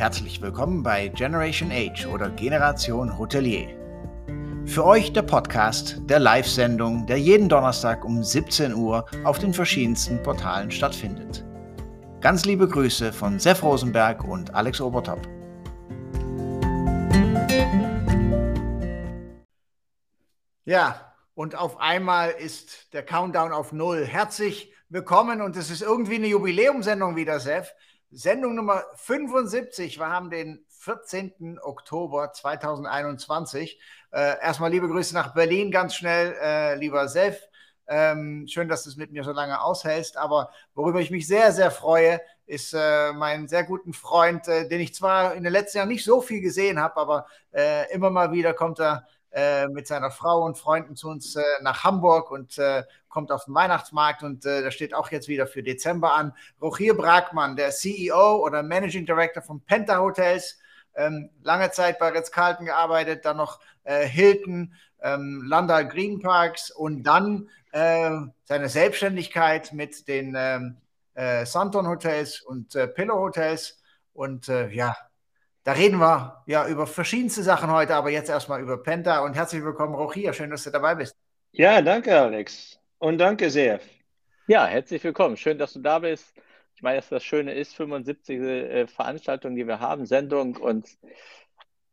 Herzlich willkommen bei Generation Age oder Generation Hotelier. Für euch der Podcast der Live-Sendung, der jeden Donnerstag um 17 Uhr auf den verschiedensten Portalen stattfindet. Ganz liebe Grüße von Sef Rosenberg und Alex Obertop. Ja, und auf einmal ist der Countdown auf Null. Herzlich willkommen und es ist irgendwie eine Jubiläumsendung wieder, Sef. Sendung Nummer 75. Wir haben den 14. Oktober 2021. Äh, erstmal liebe Grüße nach Berlin, ganz schnell, äh, lieber Sef. Ähm, schön, dass du es mit mir so lange aushältst. Aber worüber ich mich sehr, sehr freue, ist äh, mein sehr guten Freund, äh, den ich zwar in den letzten Jahren nicht so viel gesehen habe, aber äh, immer mal wieder kommt er äh, mit seiner Frau und Freunden zu uns äh, nach Hamburg und äh, kommt auf den Weihnachtsmarkt und äh, da steht auch jetzt wieder für Dezember an. Rochir Bragmann, der CEO oder Managing Director von Penta Hotels, ähm, lange Zeit bei Ritz-Carlton gearbeitet, dann noch äh, Hilton, ähm, Landau Green Parks und dann seine Selbstständigkeit mit den ähm, Santon Hotels und Pillow Hotels und ja, da reden wir ja über verschiedenste Sachen heute, aber jetzt erstmal über Penta und herzlich willkommen, Rochia. Schön, dass du dabei bist. Ja, danke, Alex. Und danke sehr. Ja, herzlich willkommen. Schön, dass du da bist. Ich meine, dass das Schöne ist, 75. Äh, Veranstaltung, die wir haben, Sendung und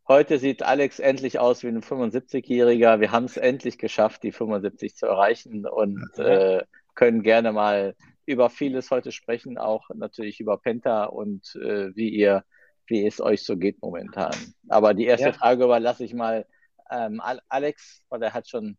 heute sieht Alex endlich aus wie ein 75-Jähriger. Wir haben es endlich geschafft, die 75 zu erreichen und äh, können gerne mal über vieles heute sprechen, auch natürlich über Penta und äh, wie ihr wie es euch so geht momentan. Aber die erste ja. Frage überlasse ich mal ähm, Alex, weil er hat schon.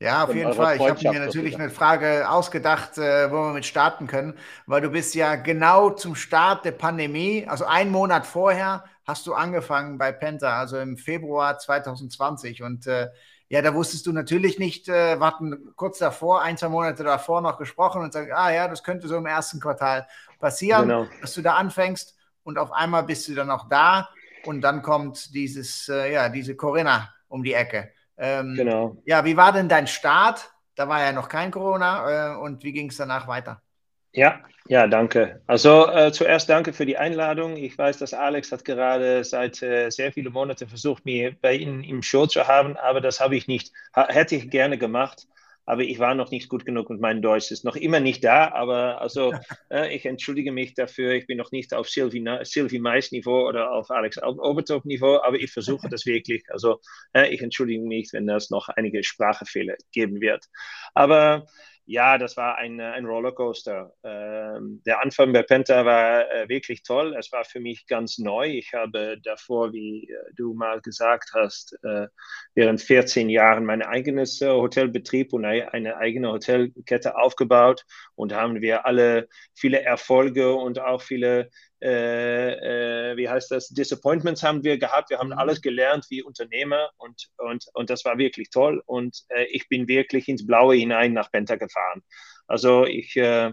Ja, auf jeden Fall. Ich habe mir natürlich eine Frage ausgedacht, äh, wo wir mit starten können, weil du bist ja genau zum Start der Pandemie, also einen Monat vorher, hast du angefangen bei Penta, also im Februar 2020. Und äh, ja, da wusstest du natürlich nicht, äh, wir hatten kurz davor, ein, zwei Monate davor noch gesprochen und sagen, ah ja, das könnte so im ersten Quartal passieren, genau. dass du da anfängst und auf einmal bist du dann auch da und dann kommt dieses, äh, ja, diese Corinna um die Ecke. Ähm, genau. Ja, wie war denn dein Start? Da war ja noch kein Corona äh, und wie ging es danach weiter? Ja, ja, danke. Also äh, zuerst danke für die Einladung. Ich weiß, dass Alex hat gerade seit äh, sehr vielen Monaten versucht, mich bei Ihnen im Show zu haben, aber das habe ich nicht, hätte ich gerne gemacht aber ich war noch nicht gut genug und mein Deutsch ist noch immer nicht da. Aber also äh, ich entschuldige mich dafür. Ich bin noch nicht auf Sylvie, Sylvie Mais Niveau oder auf Alex Obertop Niveau, aber ich versuche das wirklich. Also äh, ich entschuldige mich, wenn es noch einige Sprachfehler geben wird. Aber ja, das war ein, äh, ein Rollercoaster. Ähm, der Anfang bei Penta war äh, wirklich toll. Es war für mich ganz neu. Ich habe davor, wie äh, du mal gesagt hast, äh, während 14 Jahren mein eigenes äh, Hotelbetrieb und eine, eine eigene Hotelkette aufgebaut und haben wir alle viele Erfolge und auch viele äh, äh, wie heißt das, Disappointments haben wir gehabt. Wir haben mhm. alles gelernt wie Unternehmer und, und, und das war wirklich toll. Und äh, ich bin wirklich ins Blaue hinein nach Penta gefahren. Also ich, äh,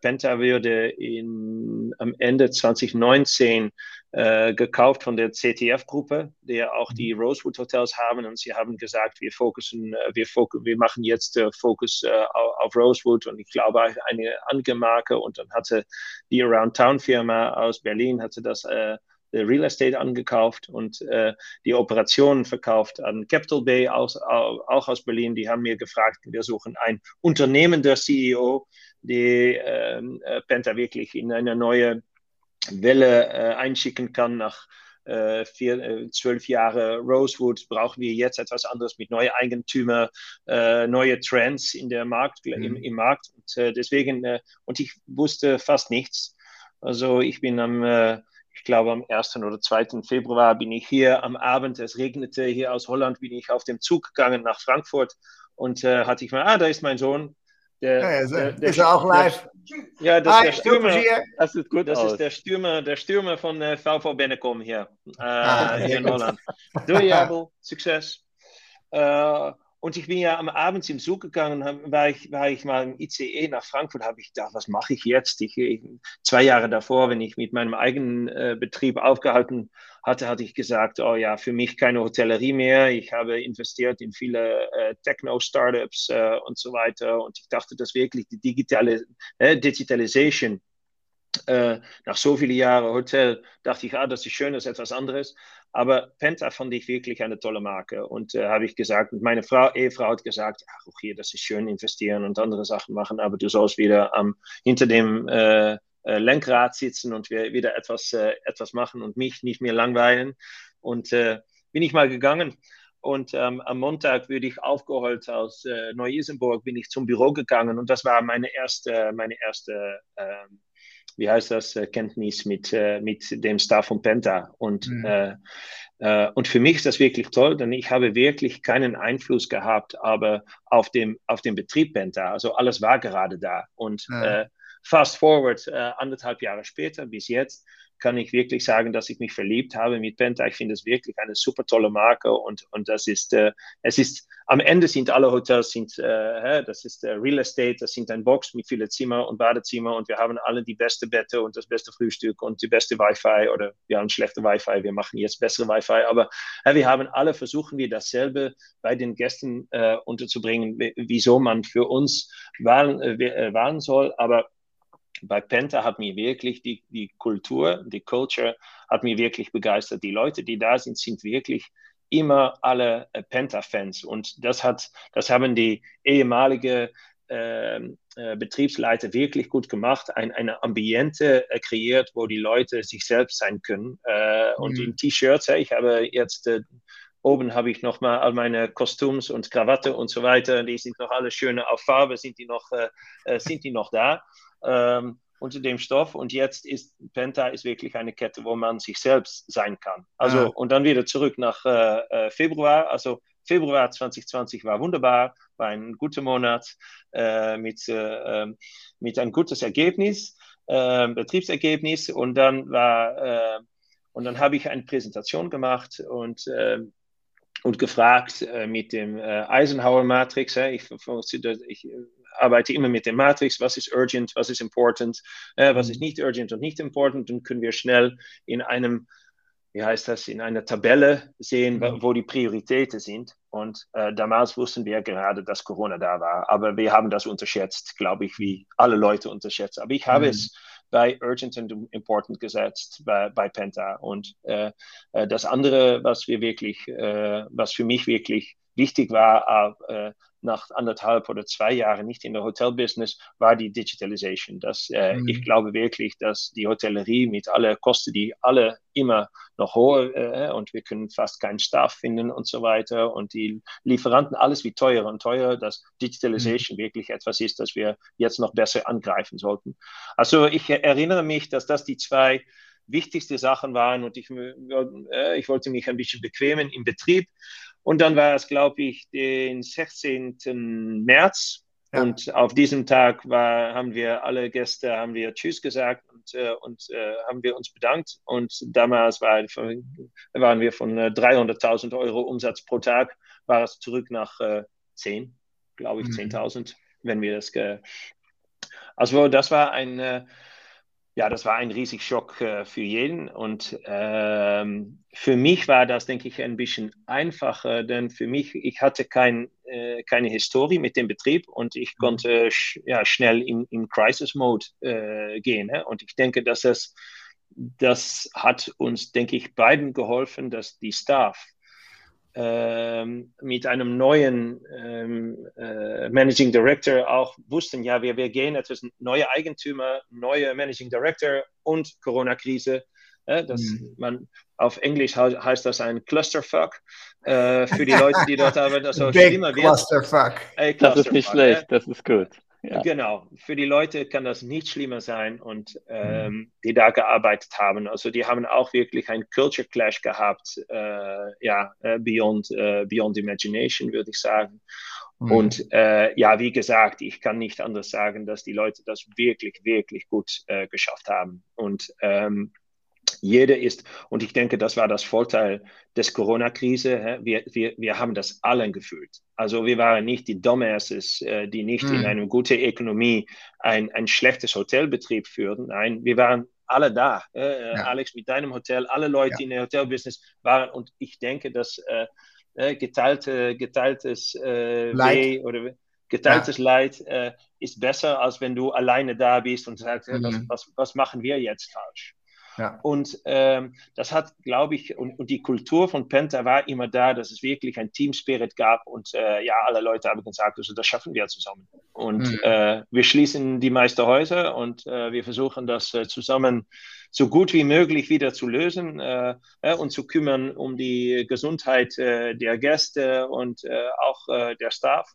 Penta würde in, am Ende 2019 äh, gekauft von der CTF-Gruppe, der auch die mhm. Rosewood Hotels haben. Und sie haben gesagt, wir fokussen, äh, wir, fok wir machen jetzt äh, Fokus äh, auf Rosewood und ich glaube eine Angemarke. Und dann hatte die Around Town Firma aus Berlin hatte das äh, Real Estate angekauft und äh, die Operationen verkauft an Capital Bay, aus, auch aus Berlin. Die haben mir gefragt, wir suchen ein unternehmender CEO, die ähm, äh, Penta wirklich in eine neue Welle äh, einschicken kann nach äh, vier, zwölf Jahre Rosewood brauchen wir jetzt etwas anderes mit neuen Eigentümer, äh, neue Trends in der Markt, mhm. im, im, Markt. Und äh, deswegen, äh, und ich wusste fast nichts. Also ich bin am, ich glaube am 1. oder 2. Februar bin ich hier am Abend, es regnete hier aus Holland, bin ich auf dem Zug gegangen nach Frankfurt und hatte ich mal, ah, da ist mein Sohn, der, ja, der, der, ist er auch live? ja, das Hi, ist der Stürmer. Das sieht gut Das aus. ist der Stürmer, der Stürmer von äh, VV Bennekom hier, äh, ah, hier in Holland. Doei, Abel. Succes. Äh, und ich bin ja am Abend im Zug gegangen, war ich, war ich mal im ICE nach Frankfurt, habe ich gedacht, was mache ich jetzt? Ich, ich, zwei Jahre davor, wenn ich mit meinem eigenen äh, Betrieb aufgehalten hatte, hatte ich gesagt, oh ja, für mich keine Hotellerie mehr. Ich habe investiert in viele äh, Techno-Startups äh, und so weiter. Und ich dachte, dass wirklich die digitale äh, Digitalisation äh, nach so vielen Jahren Hotel dachte ich, ah, das ist schön, das ist etwas anderes. Aber Penta fand ich wirklich eine tolle Marke. Und äh, habe ich gesagt, meine Frau, Ehefrau hat gesagt, ach, okay, das ist schön investieren und andere Sachen machen, aber du sollst wieder ähm, hinter dem äh, äh, Lenkrad sitzen und wir wieder etwas, äh, etwas machen und mich nicht mehr langweilen. Und äh, bin ich mal gegangen. Und ähm, am Montag würde ich aufgeholt aus äh, Neu-Isenburg, bin ich zum Büro gegangen und das war meine erste, meine erste ähm, wie heißt das, äh, Kenntnis mit, äh, mit dem Staff von Penta. Und, mhm. äh, äh, und für mich ist das wirklich toll, denn ich habe wirklich keinen Einfluss gehabt, aber auf dem, auf dem Betrieb Penta. Also alles war gerade da. Und ja. fast forward, anderthalb Jahre später bis jetzt, kann ich wirklich sagen, dass ich mich verliebt habe mit Penta. Ich finde es wirklich eine super tolle Marke und, und das ist, äh, es ist, am Ende sind alle Hotels, sind, äh, das ist äh, Real Estate, das sind ein Box mit vielen Zimmer und Badezimmer und wir haben alle die beste Bette und das beste Frühstück und die beste Wi-Fi oder wir haben schlechte Wi-Fi, wir machen jetzt bessere Wi-Fi, aber äh, wir haben alle, versuchen wir dasselbe bei den Gästen äh, unterzubringen, wieso man für uns wählen, äh, wählen soll, aber bei Penta hat mir wirklich die, die Kultur, die Culture hat mir wirklich begeistert. Die Leute, die da sind, sind wirklich immer alle äh, Penta-Fans. Und das hat, das haben die ehemalige ähm, äh, Betriebsleiter wirklich gut gemacht, ein, eine Ambiente äh, kreiert, wo die Leute sich selbst sein können. Äh, mhm. Und in T-Shirts, ich habe jetzt äh, oben habe ich noch mal all meine Kostüms und Krawatte und so weiter. Die sind noch alle schön auf Farbe, sind die noch, äh, sind die noch da ähm, unter dem Stoff. Und jetzt ist Penta ist wirklich eine Kette, wo man sich selbst sein kann. Also ja. und dann wieder zurück nach äh, äh Februar. Also Februar 2020 war wunderbar, war ein guter Monat äh, mit, äh, ähm, mit ein gutes Ergebnis, äh, Betriebsergebnis. Und dann war äh, und dann habe ich eine Präsentation gemacht und und gefragt mit dem Eisenhower Matrix. Ich, ich arbeite immer mit der Matrix, was ist urgent, was ist important, äh, was ist mhm. nicht urgent und nicht important, dann können wir schnell in einem, wie heißt das, in einer Tabelle sehen, mhm. wo die Prioritäten sind. Und äh, damals wussten wir gerade, dass Corona da war, aber wir haben das unterschätzt, glaube ich, wie alle Leute unterschätzt. Aber ich habe mhm. es bei Urgent und Important gesetzt bei, bei Penta. Und äh, äh das andere, was wir wirklich, äh, was für mich wirklich wichtig war, äh, nach anderthalb oder zwei Jahren nicht in der Hotelbusiness, war die Digitalisation. Das, äh, mhm. Ich glaube wirklich, dass die Hotellerie mit aller Kosten, die alle immer noch hohe äh, und wir können fast keinen Staff finden und so weiter und die Lieferanten, alles wie teurer und teurer, dass Digitalisation mhm. wirklich etwas ist, das wir jetzt noch besser angreifen sollten. Also ich erinnere mich, dass das die zwei wichtigste Sachen waren und ich, äh, ich wollte mich ein bisschen bequemen im Betrieb und dann war es, glaube ich, den 16. März. Ja. Und auf diesem Tag war, haben wir alle Gäste, haben wir Tschüss gesagt und, äh, und äh, haben wir uns bedankt. Und damals war, waren wir von äh, 300.000 Euro Umsatz pro Tag, war es zurück nach äh, 10, glaube ich, mhm. 10.000, wenn wir das. also das war ein äh, ja, das war ein riesig Schock äh, für jeden. Und ähm, für mich war das, denke ich, ein bisschen einfacher, denn für mich, ich hatte kein, äh, keine Historie mit dem Betrieb und ich mhm. konnte sch ja, schnell in, in Crisis-Mode äh, gehen. Ne? Und ich denke, dass es, das hat uns, denke ich, beiden geholfen, dass die Staff mit einem neuen ähm, äh, Managing Director auch wussten, ja, wir, wir gehen etwas neue Eigentümer, neue Managing Director und Corona-Krise. Äh, das, mhm. man, auf Englisch heißt das ein Clusterfuck äh, für die Leute, die dort arbeiten. Also Big Clusterfuck. Clusterfuck. Das ist nicht schlecht, das ist gut. Ja. Genau, für die Leute kann das nicht schlimmer sein und ähm, mhm. die da gearbeitet haben. Also die haben auch wirklich ein Culture Clash gehabt, äh, ja, äh, beyond, äh, beyond imagination, würde ich sagen. Mhm. Und äh, ja, wie gesagt, ich kann nicht anders sagen, dass die Leute das wirklich, wirklich gut äh, geschafft haben. Und ähm, jeder ist, und ich denke, das war das Vorteil des Corona-Krise, wir, wir, wir haben das allen gefühlt. Also wir waren nicht die Dumbasses, äh, die nicht mhm. in einer guten Ökonomie ein, ein schlechtes Hotelbetrieb führen. Nein, wir waren alle da. Äh, ja. Alex, mit deinem Hotel, alle Leute ja. in der Hotelbusiness waren. Und ich denke, dass äh, äh geteilte, geteiltes äh, Weh oder geteiltes ja. Leid äh, ist besser, als wenn du alleine da bist und sagst, mhm. was, was, was machen wir jetzt falsch? Ja. Und ähm, das hat, glaube ich, und, und, die Kultur von Penta war immer da, dass es wirklich ein Team-Spirit gab und äh, ja, alle Leute haben gesagt, also das schaffen wir zusammen. Und mhm. äh, wir schließen die meisten Häuser und äh, wir versuchen das äh, zusammen so gut wie möglich wieder zu lösen äh, und zu kümmern um die Gesundheit äh, der Gäste und auch der Staff.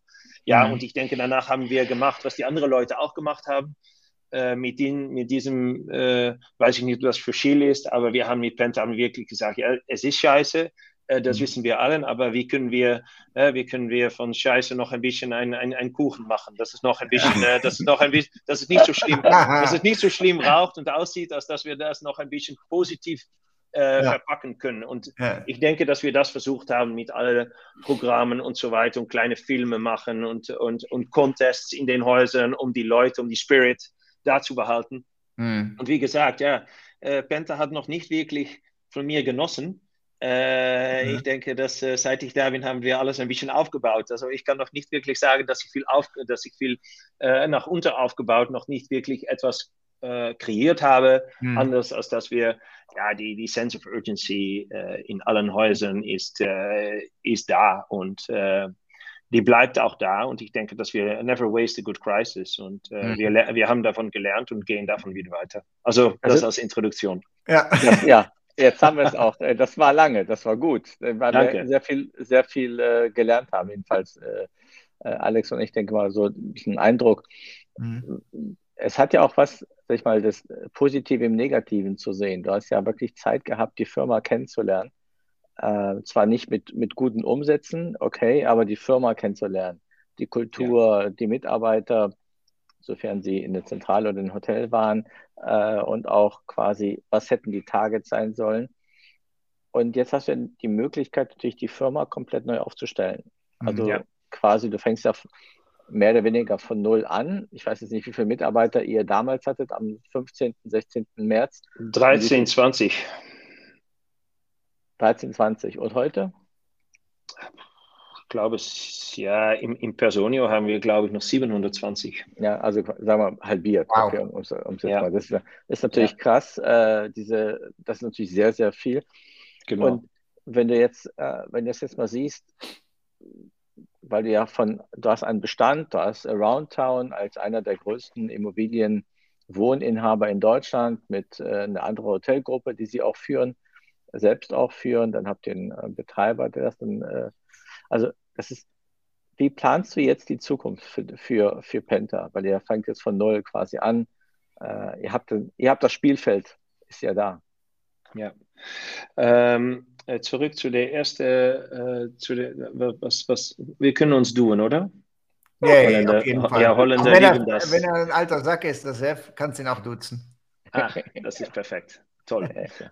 Ja, mhm. und ich denke, danach haben wir gemacht, was die anderen Leute auch gemacht haben. Äh, mit, den, mit diesem, äh, weiß ich nicht, was für Chile ist, aber wir haben mit Penta haben wirklich gesagt, ja, es ist scheiße, äh, das mhm. wissen wir allen, aber wie können wir, äh, wie können wir von Scheiße noch ein bisschen einen ein Kuchen machen, dass es noch ein bisschen, äh, dass es noch ein bisschen, dass es nicht so schlimm, dass es nicht so schlimm raucht und aussieht, als dass wir das noch ein bisschen positiv äh, ja. verpacken können. Und ja. ich denke, dass wir das versucht haben mit allen Programmen und so weiter und kleine Filme machen und, und, und Contests in den Häusern, um die Leute, um die Spirit da zu behalten. Mhm. Und wie gesagt, ja, äh, Penta hat noch nicht wirklich von mir genossen. Äh, mhm. Ich denke, dass äh, seit ich da bin, haben wir alles ein bisschen aufgebaut. Also ich kann noch nicht wirklich sagen, dass ich viel, auf, dass ich viel äh, nach unten aufgebaut, noch nicht wirklich etwas äh, kreiert habe, mhm. anders als dass wir, ja, die, die Sense of Urgency äh, in allen Häusern ist, ist da und die bleibt auch da und ich denke, dass wir never waste a good crisis und äh, mhm. wir, wir haben davon gelernt und gehen davon wieder weiter. Also das also, als Introduktion. Ja. ja, ja. Jetzt haben wir es auch. Äh, das war lange, das war gut, weil Danke. wir sehr viel, sehr viel äh, gelernt haben. Jedenfalls äh, äh, Alex und ich denke mal so ein bisschen Eindruck. Mhm. Es hat ja auch was, sag ich mal, das Positive im Negativen zu sehen. Du hast ja wirklich Zeit gehabt, die Firma kennenzulernen. Äh, zwar nicht mit, mit guten Umsätzen, okay, aber die Firma kennenzulernen, die Kultur, ja. die Mitarbeiter, sofern sie in der Zentrale oder im Hotel waren, äh, und auch quasi, was hätten die Targets sein sollen. Und jetzt hast du die Möglichkeit, natürlich die Firma komplett neu aufzustellen. Mhm, also ja. quasi, du fängst ja mehr oder weniger von null an. Ich weiß jetzt nicht, wie viele Mitarbeiter ihr damals hattet, am 15., 16. März. 13, 20. 13, 20. Und heute? Ich glaube, ja, im, im Personio haben wir, glaube ich, noch 720. Ja, also sagen wir halbiert. Wow. Okay, um, um, ja. Das ist, ist natürlich ja. krass. Äh, diese, das ist natürlich sehr, sehr viel. Genau. Und wenn du jetzt, äh, wenn du das jetzt mal siehst, weil du ja von, du hast einen Bestand, du hast Around Town als einer der größten Immobilienwohninhaber in Deutschland mit äh, einer anderen Hotelgruppe, die sie auch führen selbst auch führen, dann habt ihr einen äh, Betreiber, der das dann, äh, also das ist, wie planst du jetzt die Zukunft für, für, für Penta? Weil ihr fangt jetzt von null quasi an. Äh, ihr, habt, ihr habt das Spielfeld, ist ja da. Ja. Ähm, äh, zurück zu der ersten, äh, zu der, was, was, wir können uns duhen, oder? Ja, Holländer, auf jeden Fall. Ja, Holländer wenn er, das. Wenn er ein alter Sack ist, das Chef, kannst du ihn auch duzen. Ach, das ist perfekt. Toll,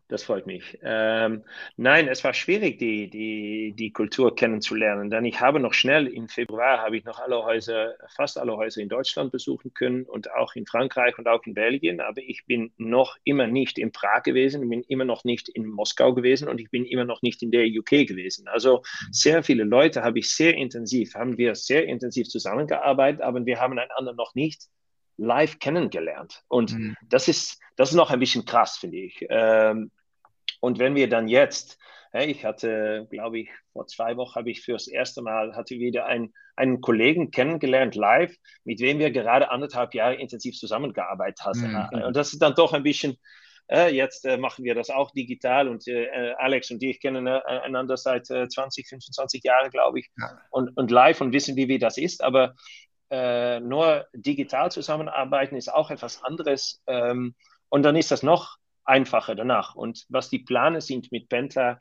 das freut mich. Ähm, nein, es war schwierig, die, die, die Kultur kennenzulernen, denn ich habe noch schnell im Februar habe ich noch alle Häuser, fast alle Häuser in Deutschland besuchen können und auch in Frankreich und auch in Belgien, aber ich bin noch immer nicht in Prag gewesen, ich bin immer noch nicht in Moskau gewesen und ich bin immer noch nicht in der UK gewesen. Also sehr viele Leute habe ich sehr intensiv, haben wir sehr intensiv zusammengearbeitet, aber wir haben einander noch nicht live kennengelernt. Und mhm. das, ist, das ist noch ein bisschen krass, finde ich. Ähm, und wenn wir dann jetzt, hey, ich hatte, glaube ich, vor zwei Wochen habe ich fürs erste Mal, hatte wieder ein, einen Kollegen kennengelernt live, mit dem wir gerade anderthalb Jahre intensiv zusammengearbeitet haben. Mhm. Und das ist dann doch ein bisschen, äh, jetzt äh, machen wir das auch digital und äh, Alex und ich kennen äh, einander seit 20, äh, 25 Jahren, glaube ich, ja. und, und live und wissen, wie, wie das ist. Aber äh, nur digital zusammenarbeiten ist auch etwas anderes. Ähm, und dann ist das noch einfacher danach. Und was die Pläne sind mit Pentler,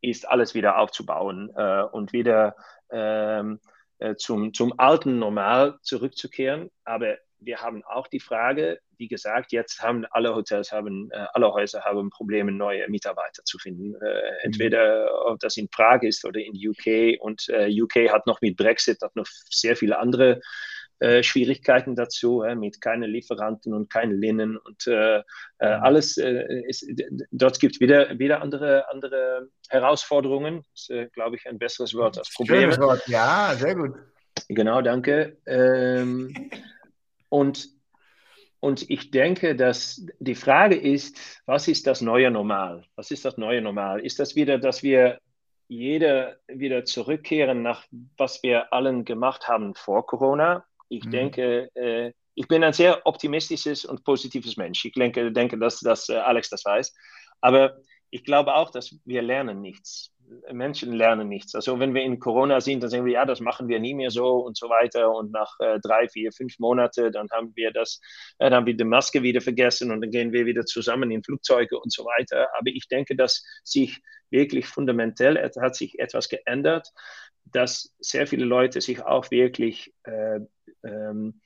ist alles wieder aufzubauen äh, und wieder ähm, äh, zum, zum alten Normal zurückzukehren. Aber wir haben auch die Frage, wie gesagt, jetzt haben alle Hotels, haben, äh, alle Häuser haben Probleme, neue Mitarbeiter zu finden. Äh, mhm. entweder ob das in Prag ist oder in UK. Und äh, UK hat noch mit Brexit hat noch sehr viele andere Schwierigkeiten dazu, mit keinen Lieferanten und kein Linnen und mhm. alles. Ist, dort gibt es wieder, wieder andere, andere Herausforderungen. Das ist, glaube ich, ein besseres Wort als Probleme. Schönes Wort, ja, sehr gut. Genau, danke. Ähm, und, und ich denke, dass die Frage ist, was ist das neue Normal? Was ist das neue Normal? Ist das wieder, dass wir jeder wieder zurückkehren nach, was wir allen gemacht haben vor Corona? Ich mhm. denke, äh, ich bin ein sehr optimistisches und positives Mensch. Ich denke, denke dass, dass äh, Alex das weiß. Aber ich glaube auch, dass wir lernen nichts. Menschen lernen nichts. Also wenn wir in Corona sind, dann sagen wir, ja, das machen wir nie mehr so und so weiter. Und nach äh, drei, vier, fünf Monaten, dann haben wir das, äh, dann haben wir die Maske wieder vergessen und dann gehen wir wieder zusammen in Flugzeuge und so weiter. Aber ich denke, dass sich wirklich fundamentell hat sich etwas geändert, dass sehr viele Leute sich auch wirklich äh, ähm,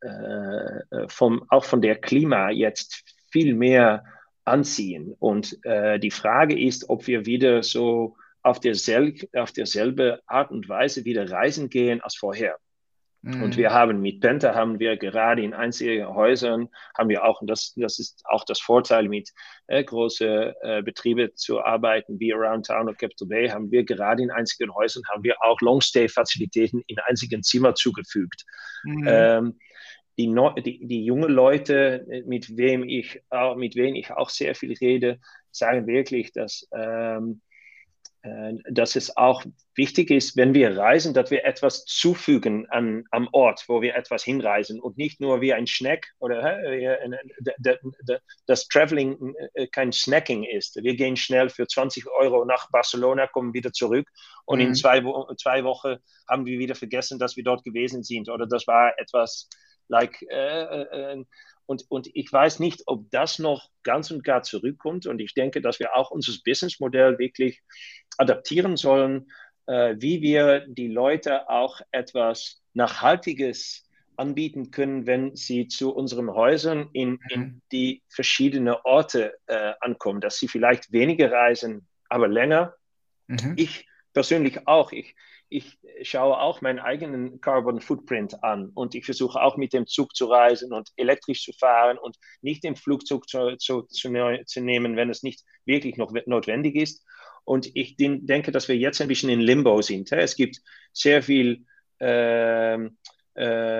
äh, vom, auch von der Klima jetzt viel mehr anziehen. Und äh, die Frage ist, ob wir wieder so auf, dersel auf derselbe Art und Weise wieder reisen gehen als vorher. Mhm. Und wir haben mit Penta haben wir gerade in einzelnen Häusern haben wir auch, und das, das ist auch das Vorteil mit äh, großen äh, Betrieben zu arbeiten, wie Around Town oder Capital Bay, haben wir gerade in einzigen Häusern haben wir auch Longstay-Fazilitäten in einzigen Zimmer zugefügt. Mhm. Ähm, die, die, die junge Leute, mit wem ich, mit wem ich auch sehr viel rede, sagen wirklich, dass, ähm, äh, dass es auch wichtig ist, wenn wir reisen, dass wir etwas zufügen an, am Ort, wo wir etwas hinreisen und nicht nur wie ein Snack oder äh, das Traveling äh, kein Snacking ist. Wir gehen schnell für 20 Euro nach Barcelona, kommen wieder zurück und mhm. in zwei, zwei Wochen haben wir wieder vergessen, dass wir dort gewesen sind oder das war etwas like, äh, äh, und, und ich weiß nicht, ob das noch ganz und gar zurückkommt. Und ich denke, dass wir auch unser Businessmodell wirklich adaptieren sollen, äh, wie wir die Leute auch etwas Nachhaltiges anbieten können, wenn sie zu unseren Häusern in, in mhm. die verschiedenen Orte äh, ankommen, dass sie vielleicht weniger reisen, aber länger. Mhm. Ich persönlich auch. Ich, ich schaue auch meinen eigenen Carbon Footprint an und ich versuche auch mit dem Zug zu reisen und elektrisch zu fahren und nicht den Flugzeug zu, zu, zu, zu nehmen, wenn es nicht wirklich noch notwendig ist. Und ich denke, dass wir jetzt ein bisschen in Limbo sind. Es gibt sehr viel, äh, äh,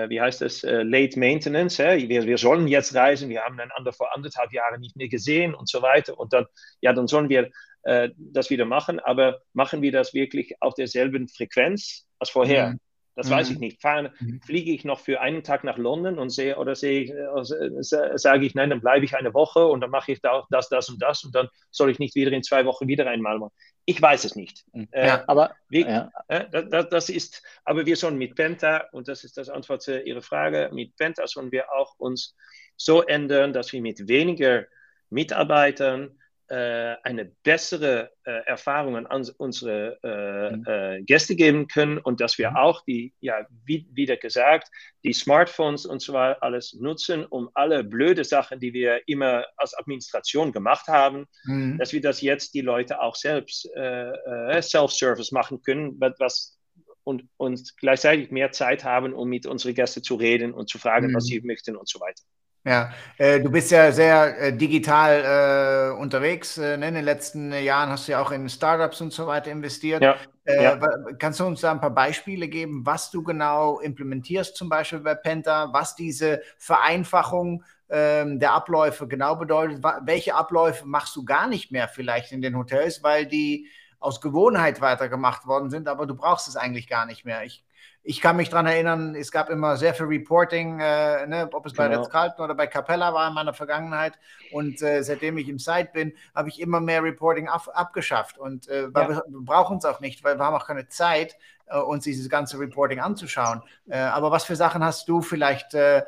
wie heißt das, äh, Late Maintenance. Wir, wir sollen jetzt reisen, wir haben einander vor anderthalb Jahren nicht mehr gesehen und so weiter. Und dann, ja, dann sollen wir äh, das wieder machen, aber machen wir das wirklich auf derselben Frequenz als vorher? Mhm. Das mhm. weiß ich nicht. Fahren, mhm. fliege ich noch für einen Tag nach London und sehe oder sehe ich, äh, sage ich, nein, dann bleibe ich eine Woche und dann mache ich da, das, das und das und dann soll ich nicht wieder in zwei Wochen wieder einmal machen. Ich weiß es nicht. Mhm. Äh, ja, aber wie, ja. äh, das, das, ist, aber wir sollen mit Penta und das ist das Antwort zu Ihrer Frage. Mit Penta sollen wir auch uns so ändern, dass wir mit weniger Mitarbeitern äh, eine bessere äh, Erfahrung an unsere äh, mhm. äh, Gäste geben können und dass wir mhm. auch die, ja, wie wieder gesagt, die Smartphones und so weiter alles nutzen, um alle blöde Sachen, die wir immer als Administration gemacht haben, mhm. dass wir das jetzt die Leute auch selbst äh, äh, Self-Service machen können, was und, und gleichzeitig mehr Zeit haben, um mit unseren Gästen zu reden und zu fragen, was mhm. sie möchten und so weiter. Ja, äh, du bist ja sehr äh, digital äh, unterwegs. Äh, ne? In den letzten Jahren hast du ja auch in Startups und so weiter investiert. Ja, äh, ja. Kannst du uns da ein paar Beispiele geben, was du genau implementierst, zum Beispiel bei Penta, was diese Vereinfachung ähm, der Abläufe genau bedeutet? Welche Abläufe machst du gar nicht mehr vielleicht in den Hotels, weil die aus Gewohnheit weitergemacht worden sind, aber du brauchst es eigentlich gar nicht mehr. Ich ich kann mich daran erinnern, es gab immer sehr viel Reporting, äh, ne, ob es bei genau. Ritz-Carlton oder bei Capella war in meiner Vergangenheit. Und äh, seitdem ich im Site bin, habe ich immer mehr Reporting ab, abgeschafft. Und äh, ja. wir, wir brauchen es auch nicht, weil wir haben auch keine Zeit, äh, uns dieses ganze Reporting anzuschauen. Äh, aber was für Sachen hast du vielleicht äh,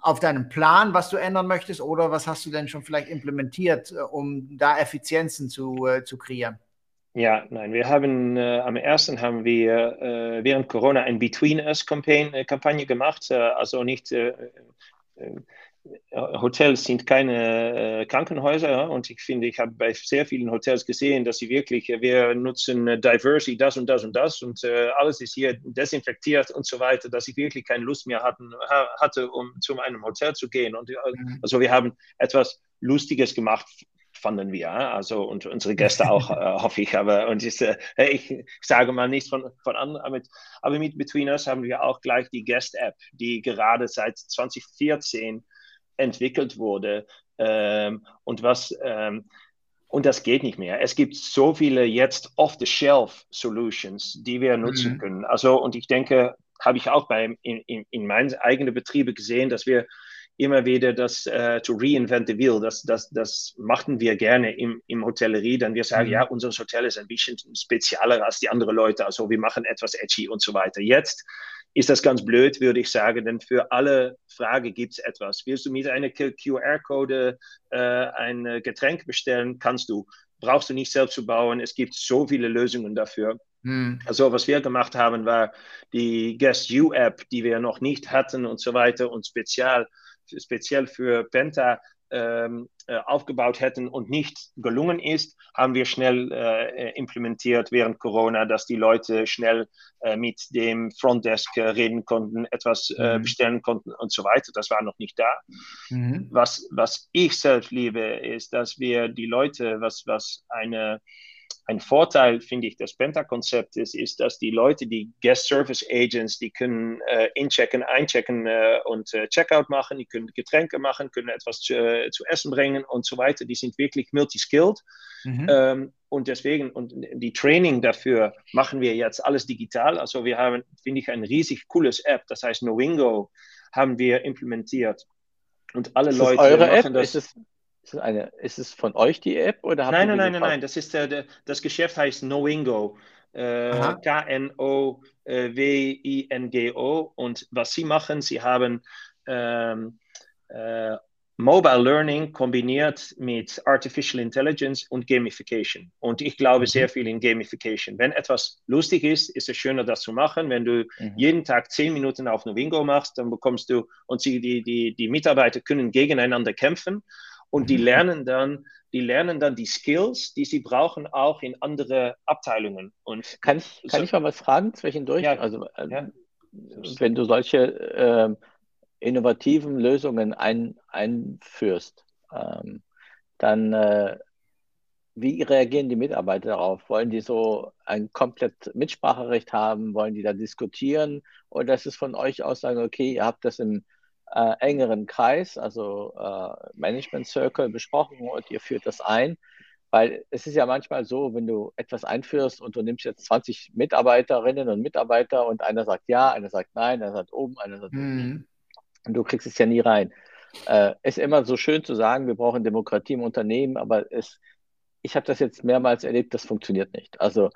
auf deinem Plan, was du ändern möchtest, oder was hast du denn schon vielleicht implementiert, um da Effizienzen zu, zu kreieren? Ja, nein, wir haben äh, am ersten haben wir äh, während Corona ein Between Us Campaign, äh, Kampagne gemacht, äh, also nicht äh, äh, Hotels sind keine Krankenhäuser und ich finde, ich habe bei sehr vielen Hotels gesehen, dass sie wirklich, wir nutzen Diversity, das und das und das und alles ist hier desinfektiert und so weiter, dass ich wirklich keine Lust mehr hatten, hatte, um zu einem Hotel zu gehen. Und mhm. also wir haben etwas Lustiges gemacht fanden wir. Also und unsere Gäste auch, äh, hoffe ich. Aber und ich, äh, ich sage mal nichts von, von anderen. Aber mit, aber mit Between Us haben wir auch gleich die Guest-App, die gerade seit 2014 entwickelt wurde. Ähm, und was ähm, und das geht nicht mehr. Es gibt so viele jetzt off-the-shelf-Solutions, die wir nutzen mhm. können. Also, und ich denke, habe ich auch bei, in, in, in meinen eigenen Betrieben gesehen, dass wir immer wieder das äh, to reinvent the wheel, das, das, das machten wir gerne im, im Hotellerie, dann wir sagen, mhm. ja, unser Hotel ist ein bisschen spezieller als die anderen Leute, also wir machen etwas edgy und so weiter. Jetzt ist das ganz blöd, würde ich sagen, denn für alle Fragen gibt es etwas. Willst du mit einer QR-Code äh, ein Getränk bestellen? Kannst du. Brauchst du nicht selbst zu bauen. Es gibt so viele Lösungen dafür. Hm. Also was wir gemacht haben, war die Guest U App, die wir noch nicht hatten und so weiter und spezial speziell für Penta ähm, äh, aufgebaut hätten und nicht gelungen ist, haben wir schnell äh, implementiert während Corona, dass die Leute schnell äh, mit dem Frontdesk äh, reden konnten, etwas äh, mhm. bestellen konnten und so weiter. Das war noch nicht da. Mhm. Was, was ich selbst liebe, ist, dass wir die Leute, was, was eine ein Vorteil, finde ich, des Penta-Konzeptes ist, dass die Leute, die Guest Service Agents, die können äh, inchecken, einchecken äh, und äh, Checkout machen, die können Getränke machen, können etwas zu, äh, zu essen bringen und so weiter. Die sind wirklich multiskilled. Mhm. Ähm, und deswegen, und die Training dafür machen wir jetzt alles digital. Also wir haben, finde ich, ein riesig cooles App, das heißt Noingo, haben wir implementiert. Und alle ist Leute eure machen App? das. Ist es eine, ist es von euch die App oder habt Nein, nein, nein, nein, nein. Das ist äh, das Geschäft heißt Knowingo. Äh, K-N-O-W-I-N-G-O. Und was sie machen, sie haben ähm, äh, Mobile Learning kombiniert mit Artificial Intelligence und Gamification. Und ich glaube mhm. sehr viel in Gamification. Wenn etwas lustig ist, ist es schöner, das zu machen. Wenn du mhm. jeden Tag zehn Minuten auf Novingo machst, dann bekommst du, und sie, die, die, die Mitarbeiter können gegeneinander kämpfen und die mhm. lernen dann, die lernen dann die Skills, die sie brauchen, auch in andere Abteilungen. Und kann ich, kann so, ich mal was fragen zwischendurch? Ja, also, äh, ja. wenn du solche äh, innovativen Lösungen ein, einführst, ähm, dann äh, wie reagieren die Mitarbeiter darauf? Wollen die so ein komplett Mitspracherecht haben? Wollen die da diskutieren? Oder ist es von euch aus sagen, okay, ihr habt das im äh, engeren Kreis, also äh, Management Circle, besprochen und ihr führt das ein. Weil es ist ja manchmal so, wenn du etwas einführst und du nimmst jetzt 20 Mitarbeiterinnen und Mitarbeiter und einer sagt ja, einer sagt nein, einer sagt oben, einer sagt mhm. und du kriegst es ja nie rein. Äh, ist immer so schön zu sagen, wir brauchen Demokratie im Unternehmen, aber es, ich habe das jetzt mehrmals erlebt, das funktioniert nicht. Also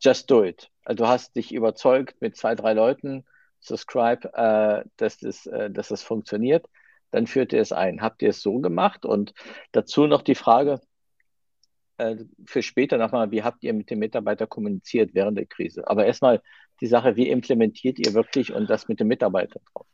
just do it. Also, du hast dich überzeugt mit zwei, drei Leuten, Subscribe, äh, dass, das, äh, dass das funktioniert, dann führt ihr es ein. Habt ihr es so gemacht? Und dazu noch die Frage äh, für später nochmal, wie habt ihr mit dem Mitarbeiter kommuniziert während der Krise? Aber erstmal die Sache, wie implementiert ihr wirklich und das mit dem Mitarbeiter drauf?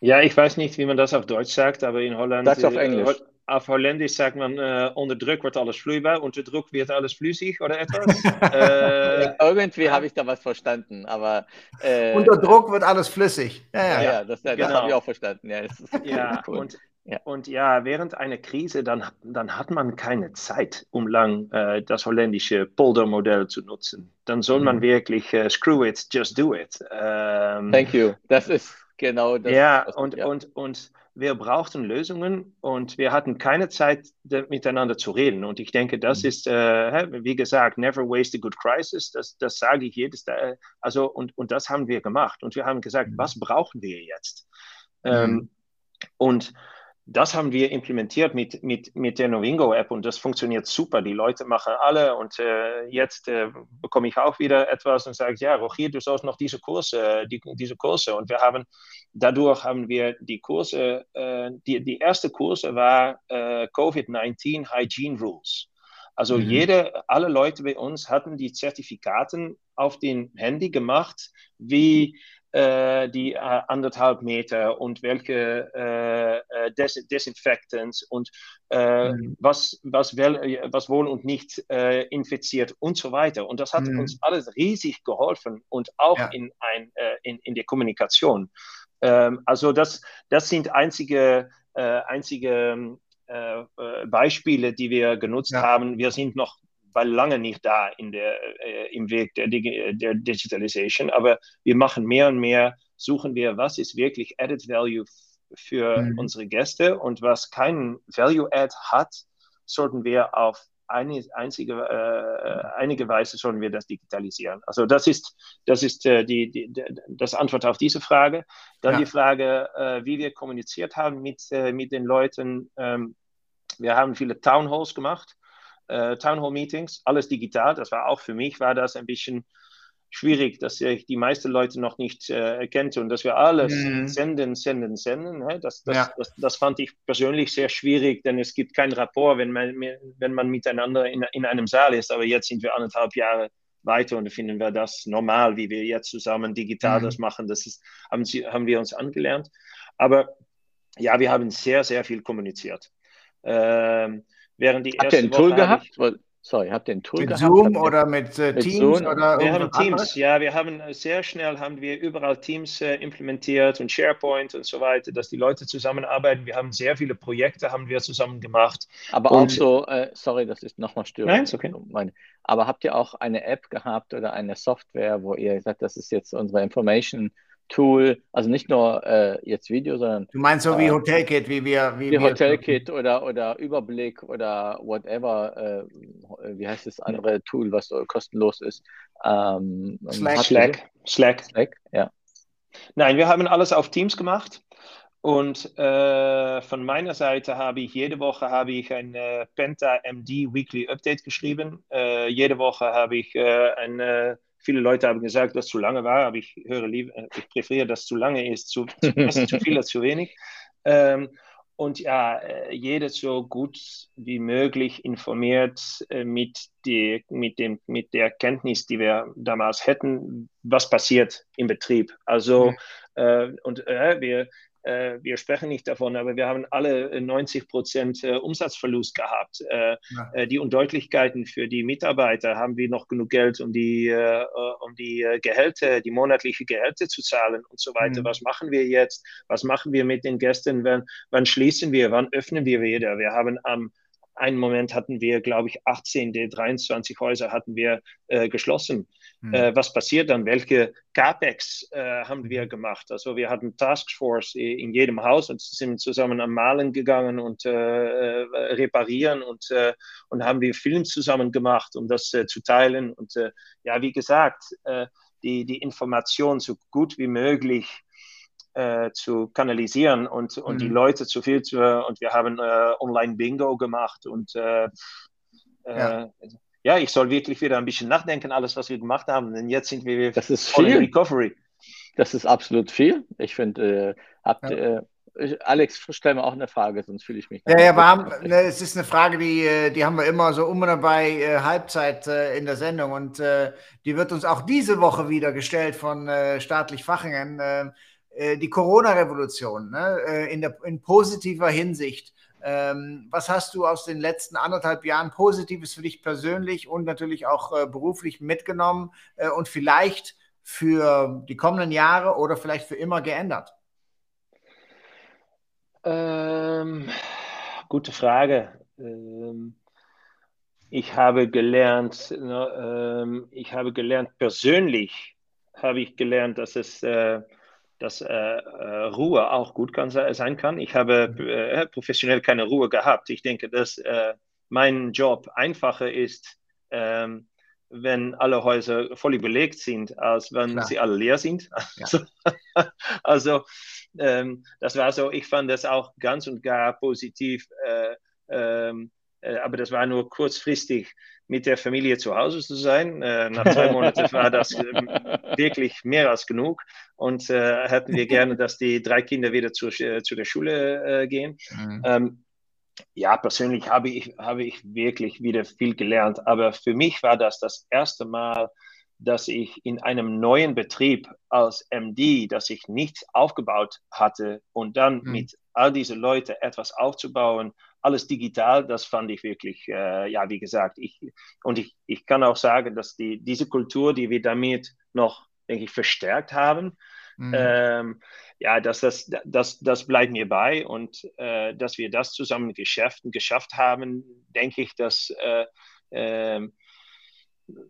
Ja, ich weiß nicht, wie man das auf Deutsch sagt, aber in Holland. Sag's auf äh, Englisch auf Holländisch sagt man, äh, unter Druck wird alles vloeibaar, unter Druck wird alles flüssig oder etwas. äh, irgendwie habe ich da was verstanden, aber. Äh, unter Druck wird alles flüssig. Ja, ja. ja das, das genau. habe ich auch verstanden. Ja, ja cool. und, ja. und ja, während einer Krise, dann, dann hat man keine Zeit, um lang äh, das holländische Polder-Modell zu nutzen. Dann soll man mhm. wirklich äh, screw it, just do it. Ähm, Thank you. Das ist genau das. Ja, und, ja. und, und wir brauchten Lösungen und wir hatten keine Zeit, miteinander zu reden. Und ich denke, das mhm. ist, äh, wie gesagt, never waste a good crisis. Das, das sage ich jedes Tag. Also, und, und das haben wir gemacht. Und wir haben gesagt, mhm. was brauchen wir jetzt? Mhm. Ähm, und das haben wir implementiert mit, mit, mit der Novingo-App und das funktioniert super. Die Leute machen alle und äh, jetzt äh, bekomme ich auch wieder etwas und sage, ja, Rogier, du sollst noch diese Kurse, die, diese Kurse. Und wir haben, dadurch haben wir die Kurse, äh, die, die erste Kurse war äh, COVID-19 Hygiene Rules. Also mhm. jede, alle Leute bei uns hatten die Zertifikaten auf den Handy gemacht, wie äh, die äh, anderthalb Meter und welche äh, äh Des Desinfectants und äh, mhm. was, was, wel, was wohl und nicht äh, infiziert und so weiter. Und das hat mhm. uns alles riesig geholfen und auch ja. in, ein, in, in der Kommunikation. Ähm, also das, das sind einzige, einzige äh, äh, Beispiele, die wir genutzt ja. haben. Wir sind noch bei lange nicht da in der, äh, im Weg der, der Digitalisation, aber wir machen mehr und mehr, suchen wir, was ist wirklich Added Value für mhm. unsere Gäste und was keinen Value-Add hat, sollten wir auf eine, einzige, äh, einige Weise sollen wir das digitalisieren. Also das ist, das ist äh, die, die, das Antwort auf diese Frage. Dann ja. die Frage, äh, wie wir kommuniziert haben mit, äh, mit den Leuten. Ähm, wir haben viele Town Halls gemacht, äh, Town Hall Meetings, alles digital. Das war auch für mich, war das ein bisschen schwierig, dass ich die meisten Leute noch nicht äh, erkannte und dass wir alles mhm. senden, senden, senden. Ne? Das, das, ja. das, das, fand ich persönlich sehr schwierig, denn es gibt kein Rapport, wenn man, wenn man miteinander in, in einem Saal ist. Aber jetzt sind wir anderthalb Jahre weiter und finden wir das normal, wie wir jetzt zusammen digital mhm. das machen. Das ist, haben, sie, haben wir uns angelernt. Aber ja, wir haben sehr, sehr viel kommuniziert. Ähm, während die Habt ihr ein Tool gehabt? Ich, Sorry, habt ihr ein Tool mit gehabt? Zoom oder mit, äh, mit Teams? Zoom? Oder wir haben Teams, anderes? ja, wir haben äh, sehr schnell haben wir überall Teams äh, implementiert und SharePoint und so weiter, dass die Leute zusammenarbeiten. Wir haben sehr viele Projekte haben wir zusammen gemacht. Aber und, auch so, äh, sorry, das ist nochmal störend. Nein, ist okay. Aber habt ihr auch eine App gehabt oder eine Software, wo ihr sagt, das ist jetzt unsere Information Tool, also nicht nur äh, jetzt Video, sondern. Du meinst so wie äh, Hotelkit, wie wir. Wie, wie Hotelkit oder, oder Überblick oder whatever, äh, wie heißt das andere Tool, was so kostenlos ist? Ähm, Slack. Slack. Slack. Slack, ja. Nein, wir haben alles auf Teams gemacht. Und äh, von meiner Seite habe ich jede Woche habe ich ein äh, Penta MD Weekly Update geschrieben. Äh, jede Woche habe ich äh, ein Viele Leute haben gesagt, dass zu lange war, aber ich höre lieber, äh, ich präferiere, dass es zu lange ist, zu, zu, zu viel oder zu wenig. Ähm, und ja, äh, jeder so gut wie möglich informiert äh, mit, die, mit, dem, mit der Kenntnis, die wir damals hätten, was passiert im Betrieb. Also, mhm. äh, und äh, wir, wir sprechen nicht davon, aber wir haben alle 90 Prozent äh, Umsatzverlust gehabt. Äh, ja. Äh, die Undeutlichkeiten für die Mitarbeiter, haben wir noch genug Geld, um die, äh, um die Gehälter, die monatliche Gehälter zu zahlen und so weiter. Mhm. Was machen wir jetzt? Was machen wir mit den Gästen? Wann, wann schließen wir? Wann öffnen wir wieder? Wir haben am einen Moment hatten wir, glaube ich, 18 der 23 Häuser hatten wir äh, geschlossen. Mhm. Äh, was passiert dann? Welche CAPEX äh, haben wir gemacht? Also wir hatten Taskforce in jedem Haus und sind zusammen am Malen gegangen und äh, äh, reparieren und, äh, und haben wir Film zusammen gemacht, um das zu teilen. Und ja, wie gesagt, die, die Information so gut wie möglich äh, zu kanalisieren und, und mhm. die Leute zu viel zu. Und wir haben äh, Online-Bingo gemacht und äh, äh, ja. ja. ich soll wirklich wieder ein bisschen nachdenken, alles, was wir gemacht haben. Denn jetzt sind wir das ist voll viel. Recovery. Das ist absolut viel. Ich finde, äh, habt ja. Alex, stell mir auch eine Frage, sonst fühle ich mich. Ja, ja, wir haben, ne, es ist eine Frage, die, die haben wir immer so um und dabei äh, Halbzeit äh, in der Sendung und äh, die wird uns auch diese Woche wieder gestellt von staatlich Fachingen. Äh, die Corona-Revolution ne? Äh, in, in positiver Hinsicht. Ähm, was hast du aus den letzten anderthalb Jahren Positives für dich persönlich und natürlich auch äh, beruflich mitgenommen äh, und vielleicht für die kommenden Jahre oder vielleicht für immer geändert? Ähm, gute Frage. Ähm, ich habe gelernt, ne, ähm, ich habe gelernt, persönlich habe ich gelernt, dass es äh, dass äh, äh, Ruhe auch gut kann, sein kann. Ich habe äh, professionell keine Ruhe gehabt. Ich denke, dass äh, mein Job einfacher ist, ähm, wenn alle Häuser voll belegt sind, als wenn Klar. sie alle leer sind. Ja. Also, also ähm, das war so, ich fand das auch ganz und gar positiv, äh, ähm, äh, aber das war nur kurzfristig mit der Familie zu Hause zu sein. Äh, nach zwei Monaten war das äh, wirklich mehr als genug und äh, hätten wir gerne, dass die drei Kinder wieder zu, äh, zu der Schule äh, gehen. Mhm. Ähm, ja, persönlich habe ich, habe ich wirklich wieder viel gelernt, aber für mich war das das erste Mal, dass ich in einem neuen Betrieb als MD, dass ich nichts aufgebaut hatte und dann mhm. mit all diesen Leuten etwas aufzubauen, alles digital, das fand ich wirklich, äh, ja, wie gesagt, ich, und ich, ich kann auch sagen, dass die, diese Kultur, die wir damit noch, denke ich, verstärkt haben, Mhm. Ähm, ja, dass das, das, das bleibt mir bei und äh, dass wir das zusammen geschafft, geschafft haben, denke ich, dass, äh, äh,